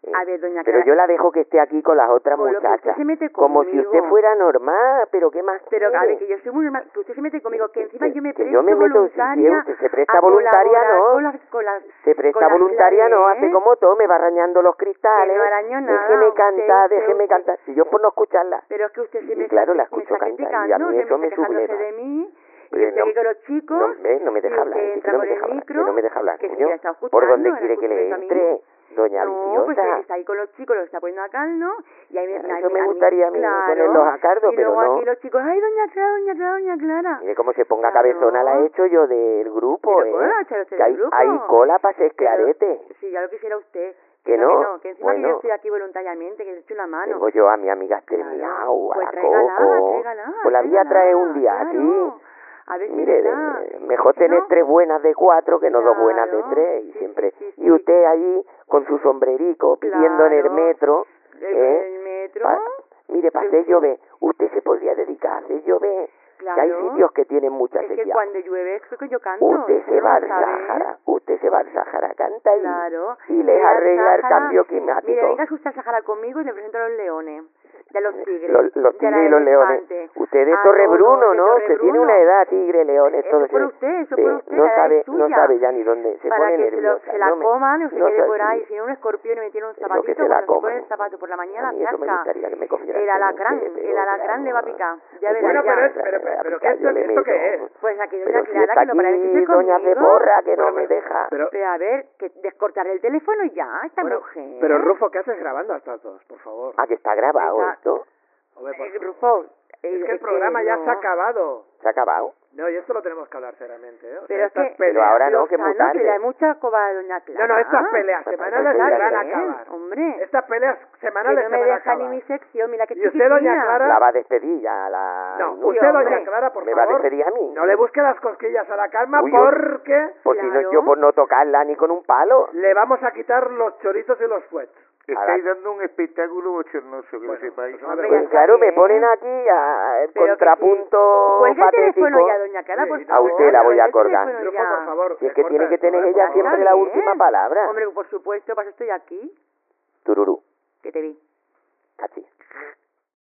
¿Eh? A ver, doña Pero Clara. yo la dejo que esté aquí con las otras Con lo que usted muchachas. se mete como si conmigo. usted fuera normal, pero ¿qué más Pero a quiere? ver, que yo soy muy normal, que usted se mete conmigo, que encima yo me que presto yo me meto, voluntaria sí, usted se presta a voluntaria, colaborar ¿no? Con las, con las, Se presta con las voluntaria, no claves, hace ¿eh? como todo, me va arañando los cristales. Que no araño nada, Déjeme usted, cantar, usted, déjeme usted. cantar. Si yo por no escucharla. Pero es que usted se Y me claro, la está, me escucho está cantar, y a criticando, mí se eso me me está quejándose subleva. de mí. Y Pero usted no- aquí con los chicos. No, ve, no me deja y hablar, usted es que entra no me deja hablar, micro. que no me deja hablar, que sí, coño. la está ¿Por escuchando, dónde la quiere que le escucho a mí. entre, doña No, pues viciosa? está ahí con los chicos, los está poniendo a caldo. Y ahí me, Eso me a gustaría a mí claro. ponerlos a cardo, y pero luego no. aquí los chicos, ay, doña Clara, doña Clara, doña Clara. Mire cómo se ponga Claro. cabezona la he hecho yo del grupo, Pero ¿cómo ¿eh? usted Que hay, grupo? hay cola para ser Pero- clarete. Sí, ya lo quisiera usted. Que no, que no, que encima que bueno. yo estoy aquí voluntariamente, que le echo la mano. Tengo yo a mi amiga Claro. Termiao, a Pues la Coco. Pues la voy a tráigala, traer un día aquí. A si Mire, de- mejor ¿Que tener no? tres buenas de cuatro que no dos buenas de Claro, tres. Y sí, siempre sí, sí, y usted allí con su sombrerico pidiendo en el Claro. metro. El, ¿eh? el metro. Pa- mire, para hacer llover, usted se podría dedicar a hacer llover. Que hay Claro. sitios que tienen mucha Es que sequía. cuando llueve es que yo canto. Usted se ¿no va al? Sahara, usted se va al Sahara, canta ahí Claro. y les arregla el cambio climático. Mire, venga usted al Sahara conmigo y le presento a los leones. Y a los tigres. Los, los tigres y los leones. Usted de A Torre Bruno, de ¿no? Torre Usted tiene una edad, tigre, leones, Eso todo por eso. usted, eso por usted, no sabe, es no sabe ya ni dónde se para pone que nerviosa. se la no coman y se no quede por ahí. si- Si no un escorpión y me tiene un Eso que zapatito, se la cuando se pone el zapato por la mañana, A mí eso me zasca. gustaría que me cogiera El el alacrán, el alacrán le va a picar. Ya verás, bueno, pero es- pero- pero- pero ¿qué esto- qué es? Pues aquí doña Clara, que no de decirse doña. Ceporra, que no me deja. Pero, a ver, que descortar el teléfono y ya, esta mujer. pero Rufo, ¿qué haces grabando a estas dos, por favor? Ah, que está grabado Esto. Hombre, por Eh, favor. Rufo, eh, Es que el programa ya se ha no. acabado. ¿Se ha acabado? No, y esto lo tenemos que hablar seriamente, ¿eh? O sea, Pero es estas que... peleas... Pero ahora no, que es muy tarde. mucha coba, doña Clara. No, no, estas peleas Pues semanales se van a acabar. Hombre, Estas peleas que semanales no se me van a deja ni acabar. mi sección, mira que Y usted, doña. Clara, La va a despedir ya, la... No, no, usted, hombre. doña Clara, por ¿Me va a favor, despedir a mí? no le busque las cosquillas a la calma Uy, yo- porque Pues si no, Claro. yo por no tocarla ni con un palo. le vamos a quitar los chorizos y los fuets. Estáis dando un espectáculo bochornoso, que Bueno, lo sepáis. pues Pues claro, me ponen aquí a Pero que contrapunto Cuelgue el patético. ya, doña Sí, por a favor. usted la voy a el colgar. Si es que tiene que tener ella siempre la última palabra. Hombre, por supuesto, para eso estoy aquí. Tururú. Que te vi. Cachi.